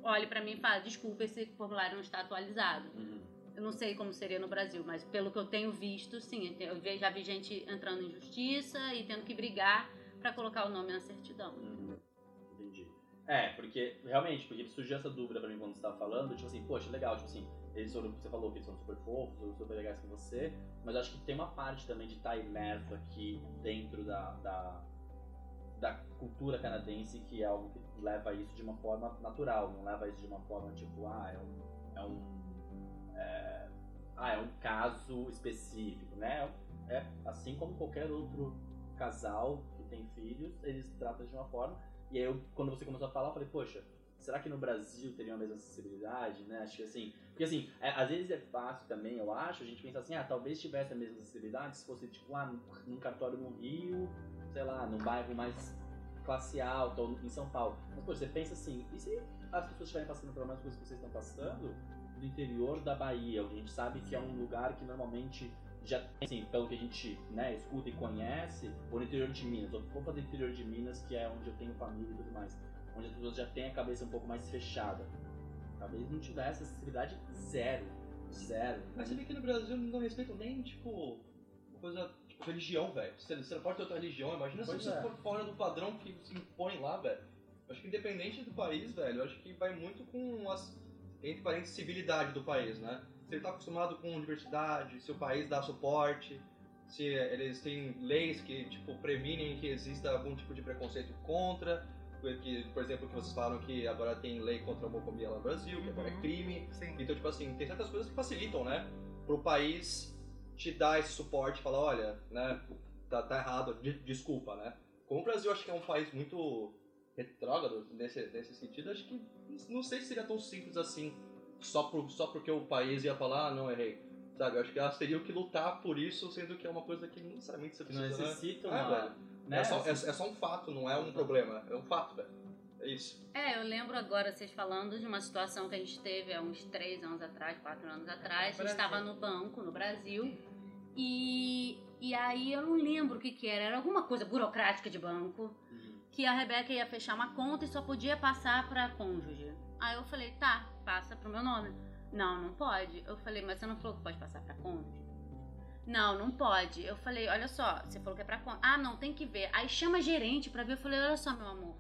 [SPEAKER 3] olhe pra mim e fale: desculpa, esse formulário não está atualizado.
[SPEAKER 1] Uhum.
[SPEAKER 3] Eu não sei como seria no Brasil, mas pelo que eu tenho visto, sim. Eu já vi gente entrando em justiça e tendo que brigar pra colocar o nome na certidão.
[SPEAKER 1] Uhum. Entendi. É, porque, realmente, porque surgiu essa dúvida pra mim quando você tava falando, tipo assim, poxa, legal, tipo assim, eles foram, você falou que eles são super fofos, foram super legais com você, mas acho que tem uma parte também de estar imerso aqui dentro da, da, da cultura canadense que é algo que leva isso de uma forma natural, não leva isso de uma forma tipo, ah, é um. É um é, ah, é um caso específico, né? É assim como qualquer outro casal que tem filhos, eles tratam de uma forma. E aí, eu, quando você começou a falar, eu falei, poxa, será que no Brasil teria a mesma acessibilidade, né? Acho que assim, porque assim, é, às vezes é fácil também, eu acho, a gente pensa assim, ah, talvez tivesse a mesma acessibilidade se fosse tipo, ah, num cartório no Rio, sei lá, num bairro mais classe alta ou em São Paulo. Mas, pô, você pensa assim, e se as pessoas estiverem passando pela mesma coisa que vocês estão passando no interior da Bahia, onde a gente sabe que é um lugar que normalmente já tem, assim, pelo que a gente né, escuta e conhece, ou no interior de Minas, ou vou fazer interior de Minas, que é onde eu tenho família e tudo mais, onde as pessoas já têm a cabeça um pouco mais fechada. Talvez não tivesse acessibilidade zero. Zero.
[SPEAKER 2] Mas você vê que no Brasil não respeitam nem, tipo, coisa, religião, velho. Você, você não pode ter outra religião, imagina
[SPEAKER 1] Pois
[SPEAKER 2] se você
[SPEAKER 1] é.
[SPEAKER 2] for fora do padrão que se impõe lá, velho. Acho que independente do país, velho, acho que vai muito com as, entre parênteses, civilidade do país, né? Se ele tá acostumado com diversidade, se o país dá suporte, se eles têm leis que, tipo, previnem que exista algum tipo de preconceito contra, que, por exemplo, que vocês falaram que agora tem lei contra a homofobia lá no Brasil, que agora é
[SPEAKER 4] Uhum.
[SPEAKER 2] crime,
[SPEAKER 4] Sim.
[SPEAKER 2] então, tipo assim, tem certas coisas que facilitam, né? Pro país te dar esse suporte, falar, olha, né, tá, tá errado, de- desculpa, né? Como o Brasil acho que é um país muito retrógrado nesse, nesse sentido, acho que não sei se seria tão simples assim, só, por, só porque o país ia falar, ah, não, errei. Sabe, eu acho que elas teriam que lutar por isso, sendo que é uma coisa que não necessariamente você
[SPEAKER 1] Que não
[SPEAKER 2] precisa, né?
[SPEAKER 1] necessita
[SPEAKER 2] É,
[SPEAKER 1] uma.
[SPEAKER 2] velho.
[SPEAKER 1] né?
[SPEAKER 2] É, só, é, é só um fato, não é um problema, é um fato, velho. É isso.
[SPEAKER 3] É, eu lembro agora vocês falando de uma situação que a gente teve há uns três anos atrás, quatro anos atrás. A gente estava no banco, no Brasil, e, e aí eu não lembro o que que era. Era alguma coisa burocrática de banco,
[SPEAKER 1] Uhum.
[SPEAKER 3] que a Rebeca ia fechar uma conta e só podia passar pra cônjuge. Aí eu falei, tá, passa pro meu nome. Não, não pode. Eu falei, mas você não falou que pode passar pra cônjuge? Não, não pode. Eu falei, olha só, você falou que é pra cônjuge. Ah, não, tem que ver. Aí chama gerente pra ver. Eu falei, olha só, meu amor.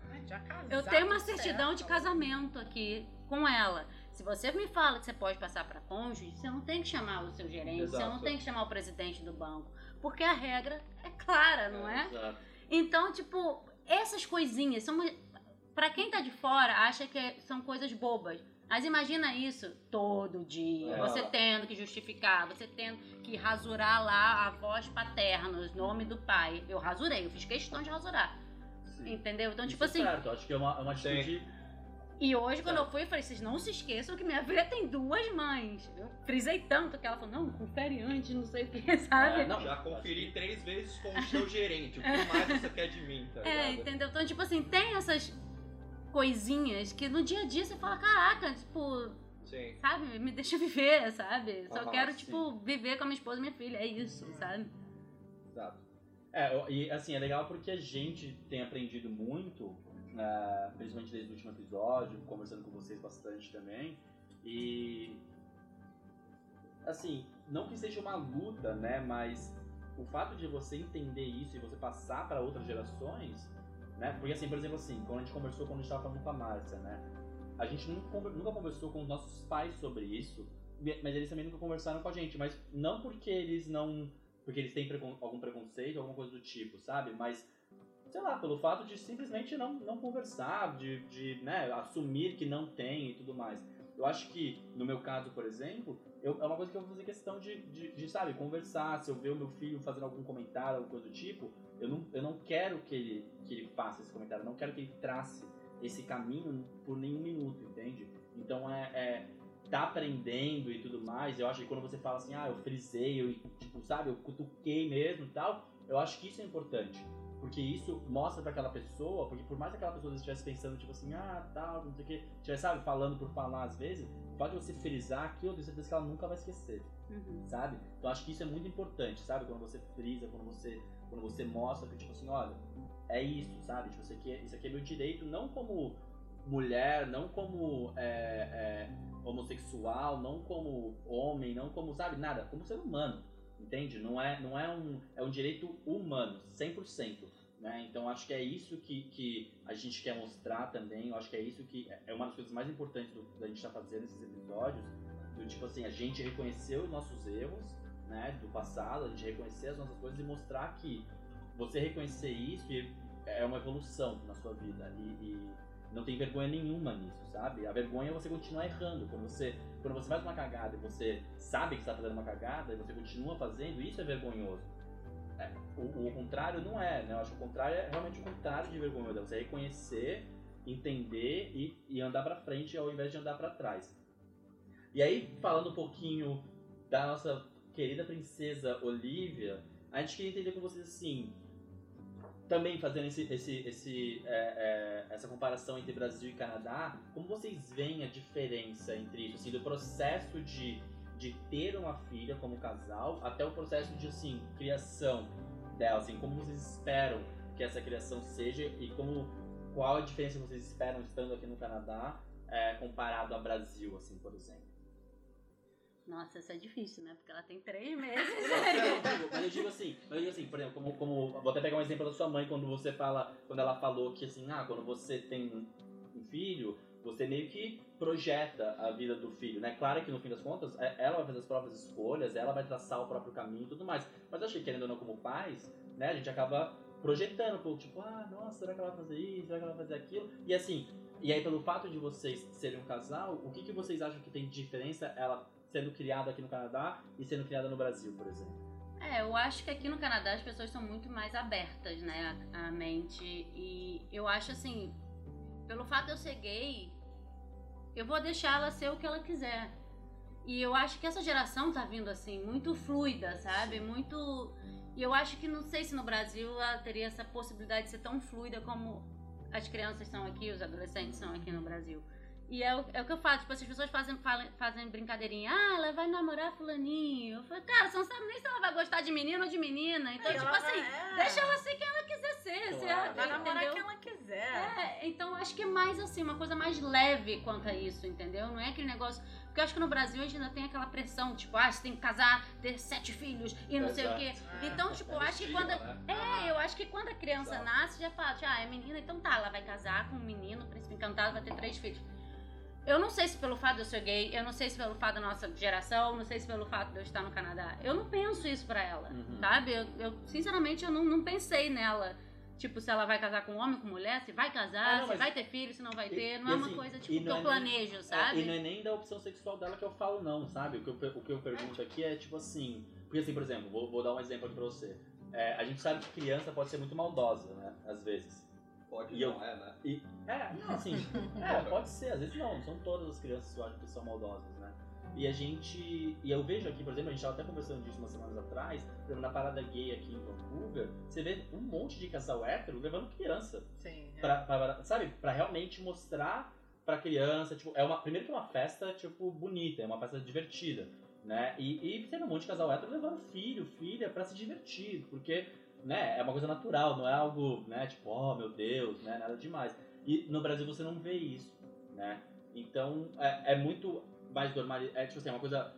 [SPEAKER 3] Eu tenho uma
[SPEAKER 4] certo.
[SPEAKER 3] certidão de casamento aqui com ela. Se você me fala que você pode passar para cônjuge, você não tem que chamar o seu gerente, você não
[SPEAKER 2] Exato.
[SPEAKER 3] tem que chamar o presidente do banco, porque a regra é clara, não é?
[SPEAKER 1] Exato.
[SPEAKER 3] Então, tipo, essas coisinhas são para quem tá de fora acha que são coisas bobas. Mas imagina isso todo dia,
[SPEAKER 2] É.
[SPEAKER 3] você tendo que justificar, você tendo que rasurar lá a voz paterna, o nome do pai. Eu rasurei, eu fiz questão de rasurar.
[SPEAKER 1] Sim.
[SPEAKER 3] Entendeu? Então,
[SPEAKER 1] Isso
[SPEAKER 3] tipo
[SPEAKER 1] é
[SPEAKER 3] assim,
[SPEAKER 1] certo, acho que é uma, é uma atitude.
[SPEAKER 3] E hoje, quando
[SPEAKER 1] Tá.
[SPEAKER 3] eu fui, eu falei, vocês não se esqueçam que minha filha tem duas mães. Eu frisei tanto que ela falou, não, confere antes, não sei o que, sabe?
[SPEAKER 1] É, não,
[SPEAKER 2] Já conferi três vezes com o seu gerente, o que mais você quer de mim, tá
[SPEAKER 3] É,
[SPEAKER 2] ligado?
[SPEAKER 3] entendeu? Então, tipo assim, tem essas coisinhas que no dia a dia você fala, caraca, tipo,
[SPEAKER 2] Sim.
[SPEAKER 3] sabe, me deixa viver, sabe? Só
[SPEAKER 2] Aham,
[SPEAKER 3] quero,
[SPEAKER 1] sim.
[SPEAKER 3] tipo, viver com a minha esposa e minha filha, é isso, sabe?
[SPEAKER 1] Exato. É, e assim, é legal porque a gente tem aprendido muito, né, principalmente desde o último episódio, conversando com vocês bastante também. E. Assim, não que seja uma luta, né? Mas o fato de você entender isso e você passar para outras gerações, né? Porque assim, por exemplo, assim, quando a gente conversou, quando a gente tava falando com a Márcia, né? A gente nunca, conver- nunca conversou com os nossos pais sobre isso, mas eles também nunca conversaram com a gente. Mas não porque eles não porque eles têm algum preconceito, alguma coisa do tipo, sabe? Mas, sei lá, pelo fato de simplesmente não, não conversar, de, de né, assumir que não tem e tudo mais. Eu acho que, no meu caso, por exemplo, eu, é uma coisa que eu vou fazer questão de, de, de, sabe, conversar. Se eu ver o meu filho fazendo algum comentário, alguma coisa do tipo, eu não, eu não quero que ele, que ele faça esse comentário, eu não quero que ele trace esse caminho por nenhum minuto, entende? Então é, é tá aprendendo e tudo mais, eu acho que quando você fala assim, ah, eu frisei, eu, tipo, sabe, eu cutuquei mesmo e tal, eu acho que isso é importante. Porque isso mostra pra aquela pessoa, porque por mais que aquela pessoa estivesse pensando, tipo assim, ah, tal, não sei o que, estivesse, sabe, falando por falar às vezes, pode você frisar aquilo, eu tenho certeza que ela nunca vai esquecer,
[SPEAKER 3] Uhum.
[SPEAKER 1] sabe? Então acho que isso é muito importante, sabe? Quando você frisa, quando você, quando você mostra que, tipo assim, olha, é isso, sabe? Tipo, isso aqui, é- isso aqui é meu direito, não como mulher, não como é, é, homossexual, não como homem, não como, sabe, nada, como ser humano, entende? Não é, não é um, é um direito humano, 100%. Né? Então acho que é isso que, que a gente quer mostrar também. Eu acho que é isso que é uma das coisas mais importantes do, da gente estar tá fazendo esses episódios. Do tipo assim, a gente reconhecer os nossos erros né, do passado, a gente reconhecer as nossas coisas e mostrar que você reconhecer isso é uma evolução na sua vida. E, e não tem vergonha nenhuma nisso, sabe? A vergonha é você continuar errando. Quando você, quando você faz uma cagada e você sabe que está fazendo uma cagada e você continua fazendo, isso é vergonhoso. É, o, o, contrário não é, né? Eu acho que o contrário é realmente o contrário de vergonhoso. É você reconhecer, entender e, e andar para frente ao invés de andar para trás. E aí, falando um pouquinho da nossa querida princesa Olivia, a gente queria entender com vocês assim, também fazendo esse, esse, esse, é, é, essa comparação entre Brasil e Canadá, como vocês veem a diferença entre isso, assim, do processo de, de ter uma filha como casal até o processo de assim, criação dela, assim, como vocês esperam que essa criação seja e como qual a diferença vocês esperam estando aqui no Canadá é, comparado ao Brasil, assim, por exemplo.
[SPEAKER 3] Nossa, isso é difícil, né? Porque ela tem três meses.
[SPEAKER 1] mas eu digo assim, mas eu digo assim, por exemplo, como, como. Vou até pegar um exemplo da sua mãe quando você fala. Quando ela falou que assim, ah, quando você tem um filho, você meio que projeta a vida do filho, né? Claro que no fim das contas, é, ela vai fazer as próprias escolhas, ela vai traçar o próprio caminho e tudo mais. Mas eu achei que, querendo ou não, como pais, né, a gente acaba projetando, tipo, ah, nossa, será que ela vai fazer isso? Será que ela vai fazer aquilo? E assim, e aí pelo fato de vocês serem um casal, o que, que vocês acham que tem de diferença ela sendo criada aqui no Canadá e sendo criada no Brasil, por exemplo?
[SPEAKER 3] É, eu acho que aqui no Canadá as pessoas são muito mais abertas, né, a, mente. E eu acho assim, pelo fato de eu ser gay, eu vou deixar ela ser o que ela quiser. E eu acho que essa geração tá vindo assim, muito fluida, sabe? Muito. E eu acho que não sei se no Brasil ela teria essa possibilidade de ser tão fluida como as crianças são aqui, os adolescentes são aqui no Brasil. E é o, é o que eu faço, tipo, as pessoas fazem, fazem, fazem brincadeirinha, ah, ela vai namorar fulaninho. Eu falei, cara, você não sabe nem se ela vai gostar de menino ou de menina. Então, tipo assim, é. deixa ela ser quem ela quiser ser. Claro. Se ela,
[SPEAKER 4] vai namorar quem ela quiser.
[SPEAKER 3] É, então acho que é mais assim, uma coisa mais leve quanto a isso, entendeu? Não é aquele negócio. Porque eu acho que no Brasil a gente ainda tem aquela pressão, tipo, ah, você tem que casar, ter sete filhos e não Exato. sei o quê. É, então, tipo, eu acho que quando. Né? É, eu acho que quando a criança Exato. nasce, já fala, ah, é menina, então tá, ela vai casar com um menino, príncipe encantado, vai ter três filhos. Eu não sei se pelo fato de eu ser gay, eu não sei se pelo fato da nossa geração, não sei se pelo fato de eu estar no Canadá. Eu não penso isso pra ela, uhum. sabe? Eu, eu, sinceramente, eu não, não pensei nela. Tipo, se ela vai casar com homem, com mulher, se vai casar, ah, não, se vai ter filho, se não vai ter. Não e, é uma assim, coisa tipo, que eu é planejo, nem, sabe?
[SPEAKER 1] É, e não é nem da opção sexual dela que eu falo, não, sabe? O que eu, o que eu pergunto aqui é tipo assim. Porque assim, por exemplo, vou, vou dar um exemplo aqui pra você. É, a gente sabe que criança pode ser muito maldosa, né? Às vezes.
[SPEAKER 2] Pode e não eu, é, né?
[SPEAKER 1] E, é, não, assim, é, pode ser, às vezes não, são todas as crianças que eu acho que são maldosas, né? E a gente. E eu vejo aqui, por exemplo, a gente estava até conversando disso umas semanas atrás, por exemplo, na parada gay aqui em Vancouver, você vê um monte de casal hétero levando criança.
[SPEAKER 4] Sim.
[SPEAKER 1] É. Pra, pra, sabe? Pra realmente mostrar pra criança, tipo, é uma. Primeiro que é uma festa, tipo, bonita, é uma festa divertida. Né? E, e vê um monte de casal hétero levando filho, filha, pra se divertir, porque né, é uma coisa natural, não é algo, né, tipo, oh meu Deus, né, nada demais. E no Brasil você não vê isso, né? Então é, é muito mais normal, é tipo assim, é uma coisa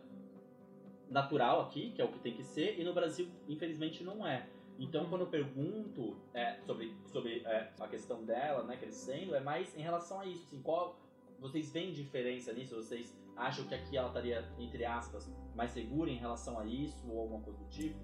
[SPEAKER 1] natural aqui, que é o que tem que ser, e no Brasil, infelizmente, não é. Então, quando eu pergunto é, sobre, sobre é, a questão dela, né, crescendo, é mais em relação a isso, assim, qual vocês veem diferença nisso? Vocês acham que aqui ela estaria, entre aspas, mais segura em relação a isso ou alguma coisa do tipo?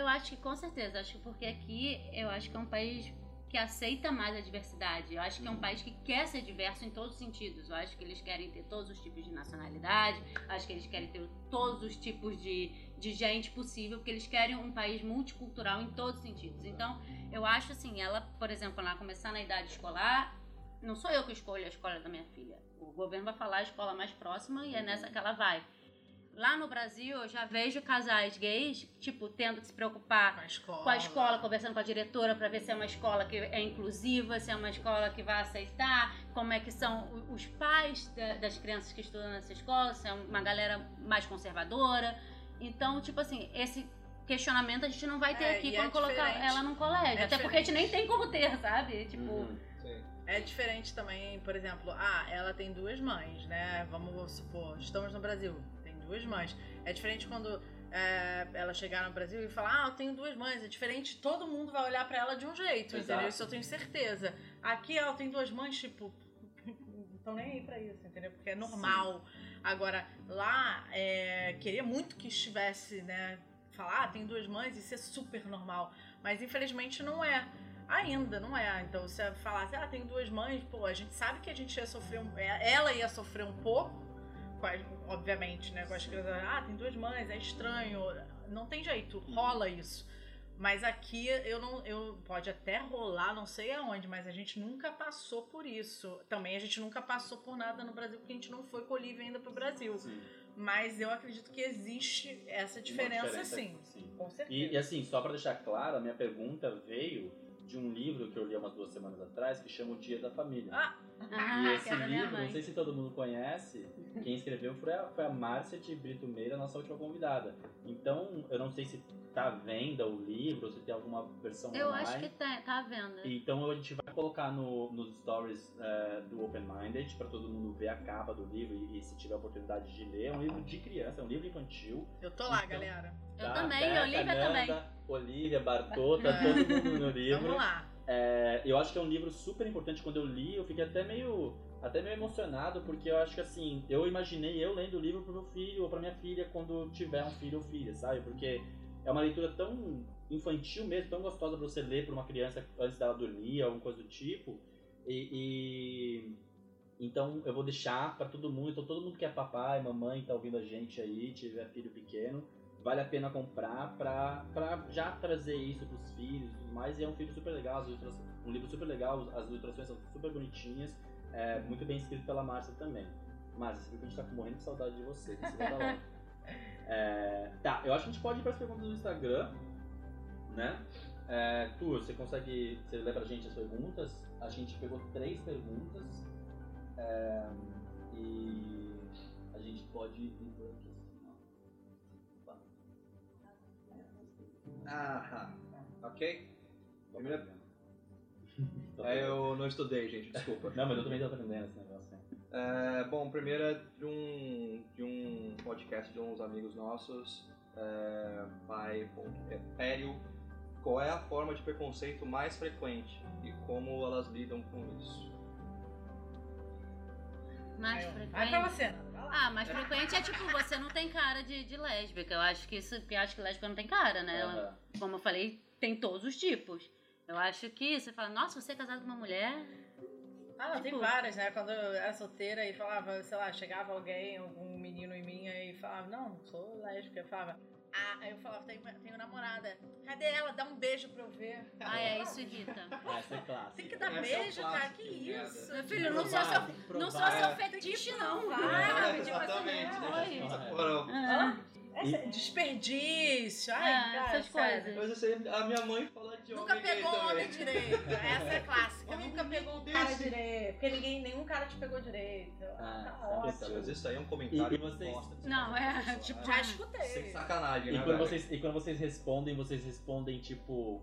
[SPEAKER 3] Eu acho que com certeza, acho que porque aqui eu acho que é um país que aceita mais a diversidade. Eu acho que é um uhum. país que quer ser diverso em todos os sentidos. Eu acho que eles querem ter todos os tipos de nacionalidade, acho que eles querem ter todos os tipos de, de gente possível, porque eles querem um país multicultural em todos os sentidos. Então, eu acho assim, ela, por exemplo, ela começar na idade escolar, não sou eu que escolho a escola da minha filha. O governo vai falar a escola mais próxima e é nessa que ela vai. Lá no Brasil, eu já vejo casais gays, tipo, tendo que se preocupar
[SPEAKER 4] com a escola,
[SPEAKER 3] com a escola conversando com a diretora para ver se é uma escola que é inclusiva, se é uma escola que vai aceitar, como é que são os pais das crianças que estudam nessa escola, se é uma galera mais conservadora. Então, tipo assim, esse questionamento a gente não vai ter é, aqui quando é colocar ela num colégio. É Até diferente. porque a gente nem tem como ter, sabe? Tipo. Uhum.
[SPEAKER 4] É diferente também, por exemplo, ah, ela tem duas mães, né? Vamos supor, estamos no Brasil duas mães. É diferente quando é, ela chegar no Brasil e falar, ah, eu tenho duas mães, é diferente, todo mundo vai olhar pra ela de um jeito,
[SPEAKER 1] Exato.
[SPEAKER 4] entendeu? Isso eu tenho certeza. Aqui ela tem duas mães, tipo, não estão nem aí pra isso, entendeu? Porque é normal. Agora, lá, é, queria muito que estivesse, né, falar, ah, tem duas mães, isso é super normal. Mas infelizmente não é. Ainda, não é. Então, se você falasse, ah, tem duas mães, pô, a gente sabe que a gente ia sofrer um. é, Ela ia sofrer um pouco, obviamente, né? Com as crianças, ah, tem duas mães, é estranho. Não tem jeito, rola isso. Mas aqui eu não. Eu, pode até rolar, não sei aonde, mas a gente nunca passou por isso. Também a gente nunca passou por nada no Brasil, porque a gente não foi com Olivia ainda pro Brasil.
[SPEAKER 1] Sim.
[SPEAKER 4] Mas eu acredito que existe essa
[SPEAKER 1] Uma
[SPEAKER 4] diferença, sim.
[SPEAKER 1] sim.
[SPEAKER 4] Com certeza.
[SPEAKER 1] E, e assim, só pra deixar claro, a minha pergunta veio de um livro que eu li há umas duas semanas atrás, que chama O Dia da Família.
[SPEAKER 4] Ah,
[SPEAKER 1] e
[SPEAKER 3] Ah,
[SPEAKER 1] esse livro, não sei se todo mundo conhece, quem escreveu foi a, foi a Márcia de Brito Meira, nossa última convidada. Então, eu não sei se tá à venda o livro, ou se tem alguma versão
[SPEAKER 3] Eu
[SPEAKER 1] online.
[SPEAKER 3] acho que tá, tá à venda.
[SPEAKER 1] Então a gente colocar no, nos stories eh, do Open Minded para todo mundo ver a capa do livro e, e se tiver a oportunidade de ler. É um livro de criança, é um livro infantil.
[SPEAKER 4] eu tô lá,
[SPEAKER 1] Então,
[SPEAKER 4] galera.
[SPEAKER 3] Eu
[SPEAKER 1] tá?
[SPEAKER 3] também,
[SPEAKER 1] Beca,
[SPEAKER 3] Olivia
[SPEAKER 1] Nanda,
[SPEAKER 3] também.
[SPEAKER 1] Olivia, Bartô, tá todo mundo no livro.
[SPEAKER 4] Vamos lá.
[SPEAKER 1] É, eu acho que é um livro super importante. Quando eu li, eu fiquei até meio, até meio emocionado, porque eu acho que assim, eu imaginei eu lendo o livro pro meu filho ou pra minha filha quando tiver um filho ou filha, sabe? Porque é uma leitura tão infantil mesmo, tão gostosa pra você ler pra uma criança antes dela dormir, alguma coisa do tipo. E, e- então eu vou deixar pra todo mundo. Então todo mundo que é papai, mamãe, tá ouvindo a gente aí, tiver filho pequeno, vale a pena comprar pra, pra já trazer isso pros filhos e tudo mais. E é um filme super legal, um livro super legal, as ilustrações são super bonitinhas, é, muito bem escrito pela Márcia também. Márcia, a gente tá morrendo de saudade de você, você vai logo. É, tá, eu acho que a gente pode ir pras perguntas do Instagram, né? É, tu, você consegue. Você lê pra gente as perguntas? A gente pegou três perguntas. é, e a gente pode ir por aqui. assim, ó.
[SPEAKER 2] Ah, ok. Primeira- É, eu não estudei, gente, desculpa.
[SPEAKER 1] Não, mas eu também tô aprendendo esse negócio. né?
[SPEAKER 2] É, bom, primeiro é de um, de um podcast de uns amigos nossos, é, pai, Pério. Qual é a forma de preconceito mais frequente e como elas lidam com isso?
[SPEAKER 3] Mais
[SPEAKER 4] Vai pra
[SPEAKER 3] frequente.
[SPEAKER 4] você.
[SPEAKER 3] Ah, mais frequente é tipo, você não tem cara de, de lésbica. Eu acho que isso, porque acho que lésbica não tem cara, né? Ela- como eu falei, tem todos os tipos. Eu acho que você fala, nossa, você é casado com uma mulher?
[SPEAKER 4] Ah, não, tem
[SPEAKER 3] Tipo-
[SPEAKER 4] várias, né? Quando eu era solteira e falava, sei lá, chegava alguém, algum menino em mim e falava, não, sou lésbica. Eu falava, ah, aí eu falava, tenho, tenho namorada. Cadê ela? Dá um beijo pra eu ver.
[SPEAKER 3] Ah, é, isso irrita.
[SPEAKER 1] Essa é clássica.
[SPEAKER 4] Tem que dar
[SPEAKER 2] Essa é um
[SPEAKER 4] beijo, cara.
[SPEAKER 2] clássico,
[SPEAKER 4] Que isso?
[SPEAKER 3] Meu filho, não sou seu, não sou seu fetiche, não. Ah,
[SPEAKER 2] É,
[SPEAKER 3] tipo assim,
[SPEAKER 2] exatamente.
[SPEAKER 1] É.
[SPEAKER 3] Ah,
[SPEAKER 4] Essa desperdício. Ai,
[SPEAKER 3] Ah,
[SPEAKER 4] cara,
[SPEAKER 3] essas coisas.
[SPEAKER 2] Mas aí, a minha mãe fala de
[SPEAKER 4] Nunca
[SPEAKER 2] homem gay
[SPEAKER 4] pegou
[SPEAKER 2] também.
[SPEAKER 4] homem direito. Essa é clássica.
[SPEAKER 2] Homem
[SPEAKER 4] Nunca pegou um cara direito. Porque ninguém, nenhum cara te pegou direito.
[SPEAKER 1] Ah,
[SPEAKER 4] tá ótimo.
[SPEAKER 2] Mas isso aí é um comentário
[SPEAKER 1] E- e vocês-
[SPEAKER 2] bosta
[SPEAKER 3] Não, é,
[SPEAKER 2] pessoa,
[SPEAKER 3] tipo?
[SPEAKER 4] Já
[SPEAKER 2] Sem
[SPEAKER 4] escutei.
[SPEAKER 2] sacanagem,
[SPEAKER 1] E
[SPEAKER 2] né,
[SPEAKER 1] quando,
[SPEAKER 2] velho?
[SPEAKER 1] vocês, e quando vocês respondem, vocês respondem tipo.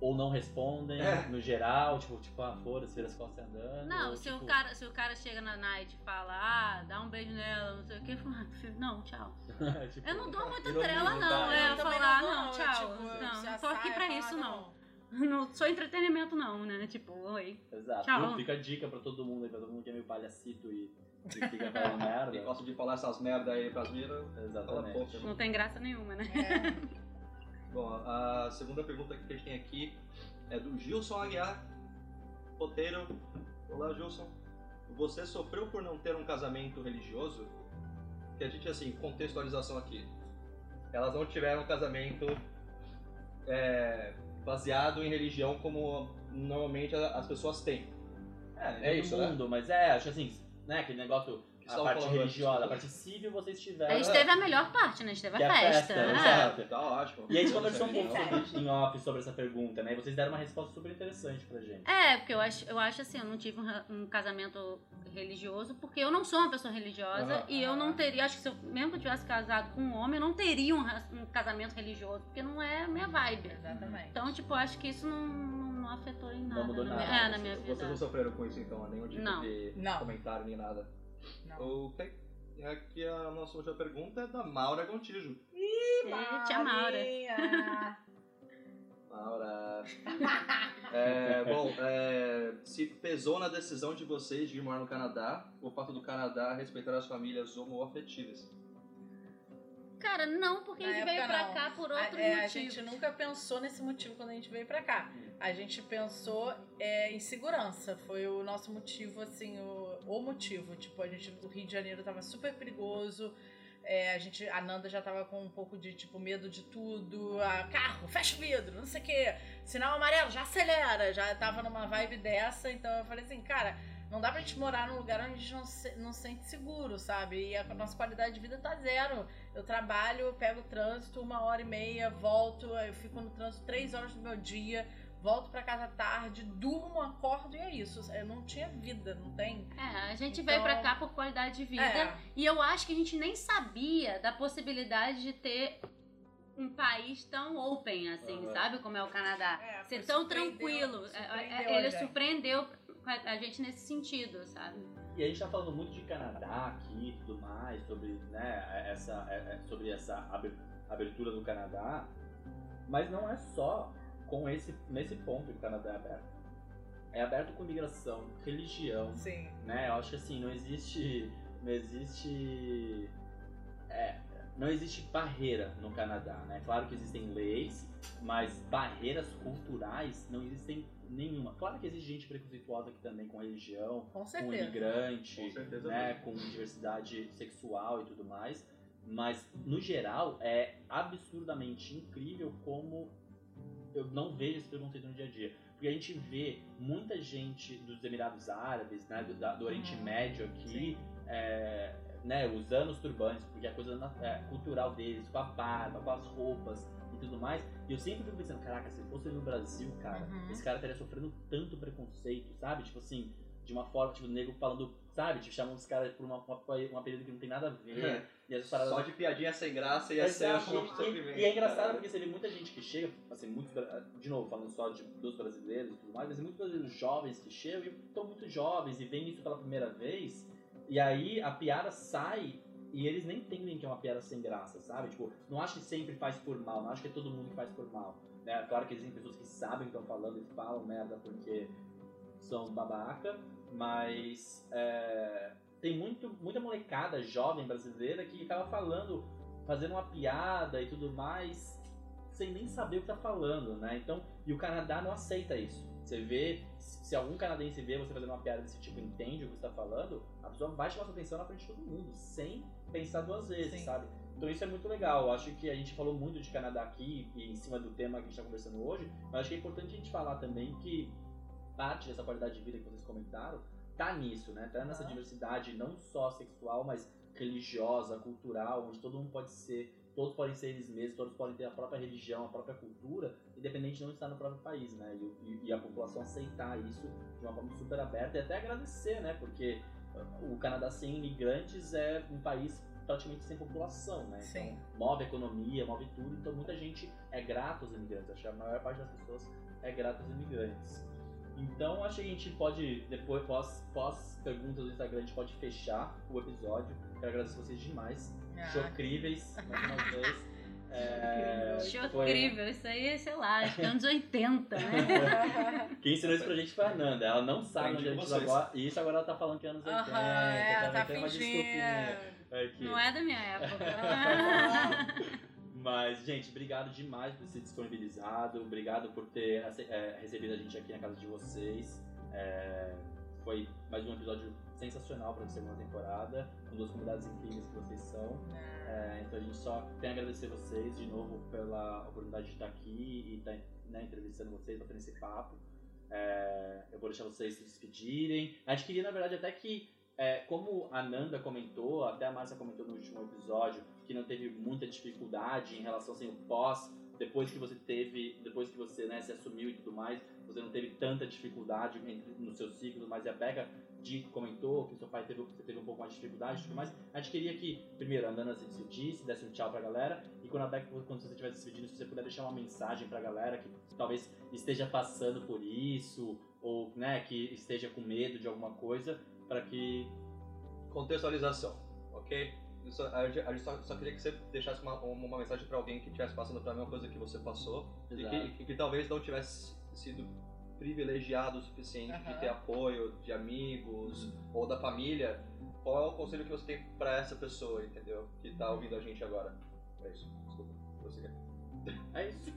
[SPEAKER 1] Ou não respondem,
[SPEAKER 2] É.
[SPEAKER 1] no geral, tipo, tipo, ah, foda-se, vira as costas andando.
[SPEAKER 3] Não,
[SPEAKER 1] ou,
[SPEAKER 3] se,
[SPEAKER 1] tipo,
[SPEAKER 3] o cara, se o cara chega na night e fala, ah, dá um beijo nela, não sei o que, eu ah, não, tchau.
[SPEAKER 1] tipo,
[SPEAKER 3] Eu não dou muita trela,
[SPEAKER 1] tá?
[SPEAKER 3] não. É, eu
[SPEAKER 4] também
[SPEAKER 3] falo, ah, não,
[SPEAKER 4] eu,
[SPEAKER 3] tchau.
[SPEAKER 4] tipo,
[SPEAKER 3] Não, não tô aqui pra isso,
[SPEAKER 4] ah,
[SPEAKER 3] não. Não sou entretenimento, não, né? Tipo, oi.
[SPEAKER 1] Exato.
[SPEAKER 3] Tchau.
[SPEAKER 1] Viu? Fica a dica pra todo mundo aí, pra todo mundo que é meio palhacito e, e fica falando merda.
[SPEAKER 2] E gosta de falar essas merda aí pras a
[SPEAKER 1] Exatamente.
[SPEAKER 2] boca.
[SPEAKER 3] Não tem graça nenhuma, né?
[SPEAKER 4] É.
[SPEAKER 2] Bom, a segunda pergunta que a gente tem aqui é do Gilson Aguiar, roteiro. Olá, Gilson. Você sofreu por não ter um casamento religioso? Que a gente, assim, contextualização aqui. Elas não tiveram um casamento é, baseado em religião como normalmente as pessoas têm.
[SPEAKER 1] É,
[SPEAKER 2] É isso,
[SPEAKER 1] isso, mundo, mas é, acho assim, né, aquele negócio, a parte religiosa, a parte civil vocês
[SPEAKER 3] A
[SPEAKER 1] tiveram.
[SPEAKER 3] gente teve a melhor parte, né? A gente teve
[SPEAKER 1] Que é
[SPEAKER 3] a
[SPEAKER 1] a
[SPEAKER 3] festa.
[SPEAKER 1] festa,
[SPEAKER 3] né?
[SPEAKER 1] exato.
[SPEAKER 2] Tá ótimo.
[SPEAKER 1] E a gente conversou um pouco sobre, em off sobre essa pergunta, né? E vocês deram uma resposta super interessante pra gente.
[SPEAKER 3] É, porque eu acho, eu acho assim, eu não tive um, um casamento religioso, porque eu não sou uma pessoa religiosa
[SPEAKER 2] Aham.
[SPEAKER 3] e eu não teria, acho que se eu, mesmo que eu tivesse casado com um homem, eu não teria um, um casamento religioso, porque não é a minha vibe.
[SPEAKER 4] Exatamente.
[SPEAKER 3] Então, tipo, eu acho que isso não, não, não afetou em nada.
[SPEAKER 1] mudou
[SPEAKER 3] na
[SPEAKER 1] nada.
[SPEAKER 3] Minha, é, na minha vida.
[SPEAKER 2] Vocês não sofreram com isso então, nenhum tipo
[SPEAKER 3] Não.
[SPEAKER 2] de
[SPEAKER 4] Não.
[SPEAKER 2] comentário nem nada.
[SPEAKER 4] Não.
[SPEAKER 2] Ok. E aqui a nossa última pergunta é da Maura Gontijo.
[SPEAKER 3] Ih, tia Maura.
[SPEAKER 2] Maura. É, bom, é, se pesou na decisão de vocês de ir morar no Canadá o fato do Canadá respeitar as famílias homoafetivas?
[SPEAKER 3] Cara, não, porque a
[SPEAKER 4] Na
[SPEAKER 3] gente veio pra
[SPEAKER 4] não.
[SPEAKER 3] cá por
[SPEAKER 4] A,
[SPEAKER 3] outros
[SPEAKER 4] é, a gente nunca pensou nesse motivo quando a gente veio pra cá. A gente pensou é, em segurança. Foi o nosso motivo, assim, o, o motivo. Tipo, a gente, o Rio de Janeiro tava super perigoso. É, a gente, a Nanda já tava com um pouco de, tipo, medo de tudo. Ah, carro, fecha o vidro, não sei o quê. Sinal amarelo, já acelera. Já tava numa vibe dessa. Então eu falei assim, cara, não dá pra gente morar num lugar onde a gente não se, não se sente seguro, sabe? E a nossa qualidade de vida tá zero. Eu trabalho, pego o trânsito uma hora e meia, volto, eu fico no trânsito três horas do meu dia, volto pra casa tarde, durmo, acordo e é isso. Eu não tinha vida, não tem?
[SPEAKER 3] É, a gente
[SPEAKER 4] Então-
[SPEAKER 3] veio pra cá por qualidade de vida.
[SPEAKER 4] É.
[SPEAKER 3] E eu acho que a gente nem sabia da possibilidade de ter um país tão open assim,
[SPEAKER 1] Aham.
[SPEAKER 3] sabe? Como é o Canadá.
[SPEAKER 4] É,
[SPEAKER 3] Ser tão
[SPEAKER 4] surpreendeu-
[SPEAKER 3] tranquilo. É,
[SPEAKER 4] surpreendeu
[SPEAKER 3] é,
[SPEAKER 4] a
[SPEAKER 3] ele surpreendeu a gente nesse sentido, sabe?
[SPEAKER 1] E a gente tá falando muito de Canadá aqui e tudo mais, sobre, né, essa, é- é- sobre essa aber- abertura do Canadá, mas não é só com esse, nesse ponto que o Canadá é aberto. É aberto com migração, religião,
[SPEAKER 4] Sim.
[SPEAKER 1] né? Eu acho que assim, não existe. Não existe. É, não existe barreira no Canadá, né? Claro que existem leis, mas barreiras culturais não existem nenhuma. Claro que existe gente preconceituosa aqui também com religião,
[SPEAKER 4] Com
[SPEAKER 1] com imigrante,
[SPEAKER 2] Com certeza
[SPEAKER 1] né, com diversidade sexual e tudo mais. Mas, no geral, é absurdamente incrível como eu não vejo esse preconceito no dia a dia. Porque a gente vê muita gente dos Emirados Árabes, né, do, do Oriente
[SPEAKER 4] Uhum.
[SPEAKER 1] Médio aqui, é, né, usando os turbantes, porque é coisa é, cultural deles, com a barba, com as roupas e tudo mais. E eu sempre fico pensando, caraca, se fosse no Brasil, cara,
[SPEAKER 4] Uhum.
[SPEAKER 1] esse cara estaria sofrendo tanto preconceito, sabe? Tipo assim, de uma forma, tipo, o nego falando, sabe? Tipo, chamando os caras por uma, uma, um apelido que não tem nada a ver. E essas paradas
[SPEAKER 2] Só de piadinha sem graça e
[SPEAKER 1] Exato.
[SPEAKER 2] é um
[SPEAKER 1] E-
[SPEAKER 2] sofrimento.
[SPEAKER 1] E, é engraçado
[SPEAKER 2] cara.
[SPEAKER 1] porque você vê muita gente que chega, assim, muitos, de novo, falando só de, dos brasileiros e tudo mais, mas muitos brasileiros jovens que chegam e estão muito jovens e veem isso pela primeira vez, e aí a piada sai e eles nem entendem que é uma piada sem graça, sabe? Tipo, não acho que sempre faz por mal, não acho que é todo mundo que faz por mal. Né? Claro que existem pessoas que sabem o que estão falando e falam merda porque são babaca, mas é, tem muito, muita molecada jovem brasileira que acaba falando, fazendo uma piada e tudo mais, sem nem saber o que tá falando, né? Então, e o Canadá não aceita isso. Você vê, se algum canadense vê você fazendo uma piada desse tipo entende o que você tá falando, a pessoa vai chamar sua atenção na frente de todo mundo, sem pensar duas vezes,
[SPEAKER 4] Sim.
[SPEAKER 1] sabe? Então isso é muito legal. Eu acho que a gente falou muito de Canadá aqui e em cima do tema que a gente está conversando hoje, mas acho que é importante a gente falar também que parte dessa qualidade de vida que vocês comentaram tá nisso, né? Tá nessa
[SPEAKER 4] Aham.
[SPEAKER 1] diversidade não só sexual, mas religiosa, cultural, onde todo mundo pode ser, todos podem ser eles mesmos, todos podem ter a própria religião, a própria cultura, independente de onde está no próprio país, né? E, e- a população aceitar isso de uma forma super aberta e até agradecer, né? Porque uh, o Canadá sem imigrantes é um país praticamente sem população, né? Então,
[SPEAKER 4] Sim.
[SPEAKER 1] move a economia, move tudo, então muita gente é grata aos imigrantes. Acho que a maior parte das pessoas é grata aos imigrantes. Então acho que a gente pode, depois, pós, pós perguntas do Instagram, a gente pode fechar o episódio. Quero agradecer vocês demais.
[SPEAKER 4] Ah.
[SPEAKER 1] Chocríveis, mais uma vez. É,
[SPEAKER 3] Achou
[SPEAKER 1] foi-
[SPEAKER 3] incrível. Isso aí, sei lá, acho que é anos 80, né?
[SPEAKER 1] Quem ensinou isso pra gente foi a Nanda. Ela não sabe onde a gente agora. E isso agora ela tá falando que é anos 80.
[SPEAKER 4] Aham, é,
[SPEAKER 1] também
[SPEAKER 4] tá
[SPEAKER 1] tem uma
[SPEAKER 4] fingindo.
[SPEAKER 1] desculpinha aqui.
[SPEAKER 3] Não é da minha época.
[SPEAKER 1] Mas, gente, obrigado demais por ter se disponibilizado. Obrigado por ter é, recebido a gente aqui na casa de vocês. É, foi mais um episódio sensacional para a segunda temporada, com duas convidados incríveis que vocês são. É, então a gente só tem a agradecer vocês de novo pela oportunidade de estar aqui e estar né, entrevistando vocês, batendo esse papo. É, eu vou deixar vocês se despedirem. A gente queria, na verdade, até que, é, como a Nanda comentou, até a Márcia comentou no último episódio, que não teve muita dificuldade em relação assim, o pós, depois que você teve, depois que você né, se assumiu e tudo mais, você não teve tanta dificuldade no seu ciclo, mas a Becca comentou que seu pai teve, você teve um pouco mais de dificuldade e tudo mais. A gente queria que, primeiro, a Nanda se despedisse, desse um tchau pra galera, e quando a Becca, quando você estiver despedindo, se você puder deixar uma mensagem pra galera que talvez esteja passando por isso, ou né, que esteja com medo de alguma coisa, para que.
[SPEAKER 2] Contextualização, ok? só, a gente, só, só queria que você deixasse uma, uma mensagem pra alguém que estivesse passando pela mesma coisa que você passou e que, e que talvez não tivesse sido privilegiado o suficiente de
[SPEAKER 4] Aham.
[SPEAKER 2] ter apoio de amigos ou da família. Qual é o conselho que você tem pra essa pessoa, entendeu? Que tá ouvindo a gente agora. É isso. Desculpa. Você
[SPEAKER 1] É isso.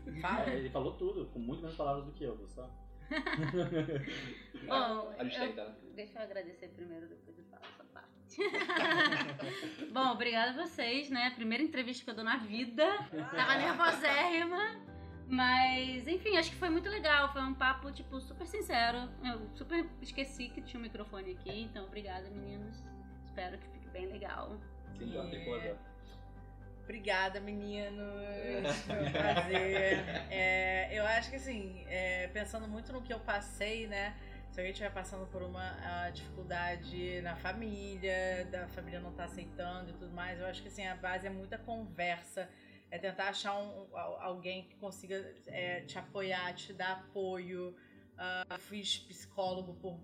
[SPEAKER 1] É, ele falou tudo, com muito menos palavras do que eu, Gustavo.
[SPEAKER 3] Bom,
[SPEAKER 2] A gente
[SPEAKER 3] eu-
[SPEAKER 2] né?
[SPEAKER 3] Deixa eu agradecer primeiro, depois eu falo essa parte. Bom, obrigada a vocês, né? Primeira entrevista que eu dou na vida. Tava nervosérrima. Mas, enfim, acho que foi muito legal. Foi um papo, tipo, super sincero. Eu super esqueci que tinha um microfone aqui. Então, obrigada, meninos. Espero que fique bem legal.
[SPEAKER 2] Sim, já tem coisa.
[SPEAKER 4] Obrigada, meninos. Foi um prazer. É, eu acho que assim, é, pensando muito no que eu passei, né? Se alguém estiver passando por uma dificuldade na família, da família não tá aceitando e tudo mais, eu acho que assim, a base é muita conversa. É tentar achar um- al- alguém que consiga é, te apoiar, te dar apoio. Ah, eu fiz psicólogo por.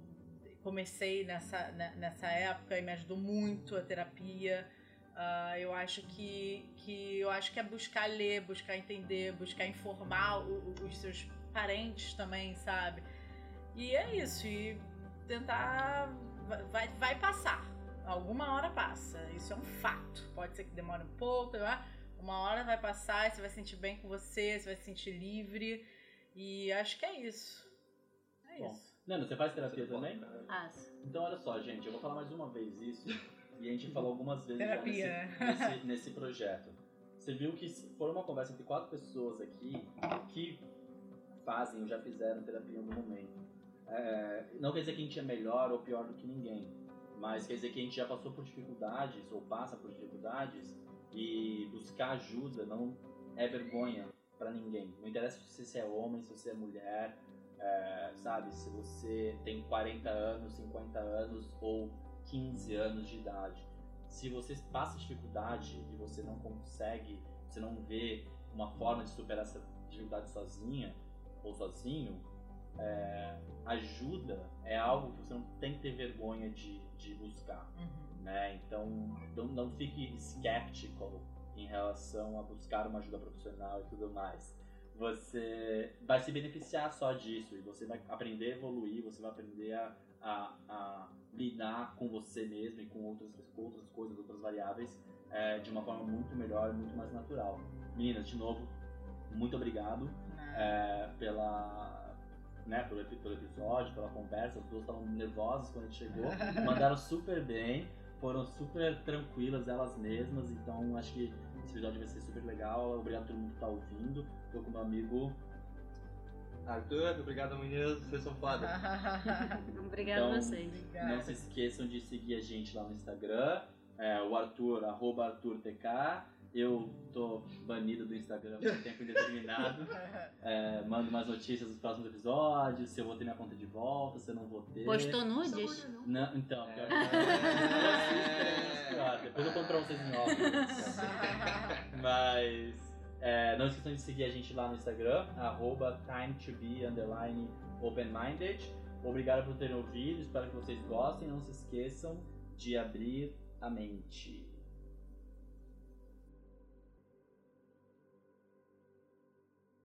[SPEAKER 4] Comecei nessa, ne- nessa época e me ajudou muito a terapia. Ah, eu acho que, que eu acho que é buscar ler, buscar entender, buscar informar o- o- os seus parentes também, sabe? E é isso, e tentar vai- vai, passar. Alguma hora passa. Isso é um fato. Pode ser que demore um pouco, ah, uma hora vai passar, você vai se sentir bem com você, você vai se sentir livre. E acho que é isso. É
[SPEAKER 1] Bom,
[SPEAKER 4] isso.
[SPEAKER 1] Nando, você faz terapia também?
[SPEAKER 3] Ah,
[SPEAKER 1] Então, olha só, gente, eu vou falar mais uma vez isso. E a gente falou algumas vezes já
[SPEAKER 4] Terapia,
[SPEAKER 1] nesse, nesse, nesse projeto. Você viu que foi uma conversa entre quatro pessoas aqui que fazem ou já fizeram terapia em algum momento. É, não quer dizer que a gente é melhor ou pior do que ninguém, mas quer dizer que a gente já passou por dificuldades ou passa por dificuldades e buscar ajuda não é vergonha pra ninguém. Não interessa se você é homem, se você é mulher, é, sabe? Se você tem 40 anos, 50 anos ou 15 anos de idade. Se você passa dificuldade e você não consegue, você não vê uma forma de superar essa dificuldade sozinha ou sozinho, é, ajuda é algo que você não tem que ter vergonha de, de buscar
[SPEAKER 4] Uhum.
[SPEAKER 1] Né? Então não, não fique skeptical em relação a buscar uma ajuda profissional e tudo mais. Você vai se beneficiar só disso e você vai aprender a evoluir, você vai aprender a, a, a lidar com você mesmo e com outras, outras coisas, outras variáveis é, de uma forma muito melhor, muito mais natural. Meninas, de novo, muito obrigado é, pela, né, pelo episódio, pela conversa. As duas estavam nervosas quando a gente chegou, mandaram super bem, foram super tranquilas elas mesmas. Então acho que esse episódio vai ser super legal. Obrigado a todo mundo que tá ouvindo. Tô com meu amigo.
[SPEAKER 2] Arthur, obrigado meninas, vocês são foda.
[SPEAKER 3] Obrigada
[SPEAKER 1] Então,
[SPEAKER 3] a vocês.
[SPEAKER 1] Não se esqueçam de seguir a gente lá no Instagram. É, o Arthur, arroba ArthurTK. Eu tô banido do Instagram por tempo indeterminado. É, mando mais notícias dos próximos episódios, se eu vou ter minha conta de volta, se eu não vou ter.
[SPEAKER 3] Postou nudes?
[SPEAKER 1] Não, então, pior que
[SPEAKER 2] É.
[SPEAKER 1] não. Depois eu conto pra vocês em off. Mas é, não esqueçam de seguir a gente lá no Instagram, arroba time2be underline open-minded. Obrigado por terem ouvido, espero que vocês gostem. Não se esqueçam de abrir a mente.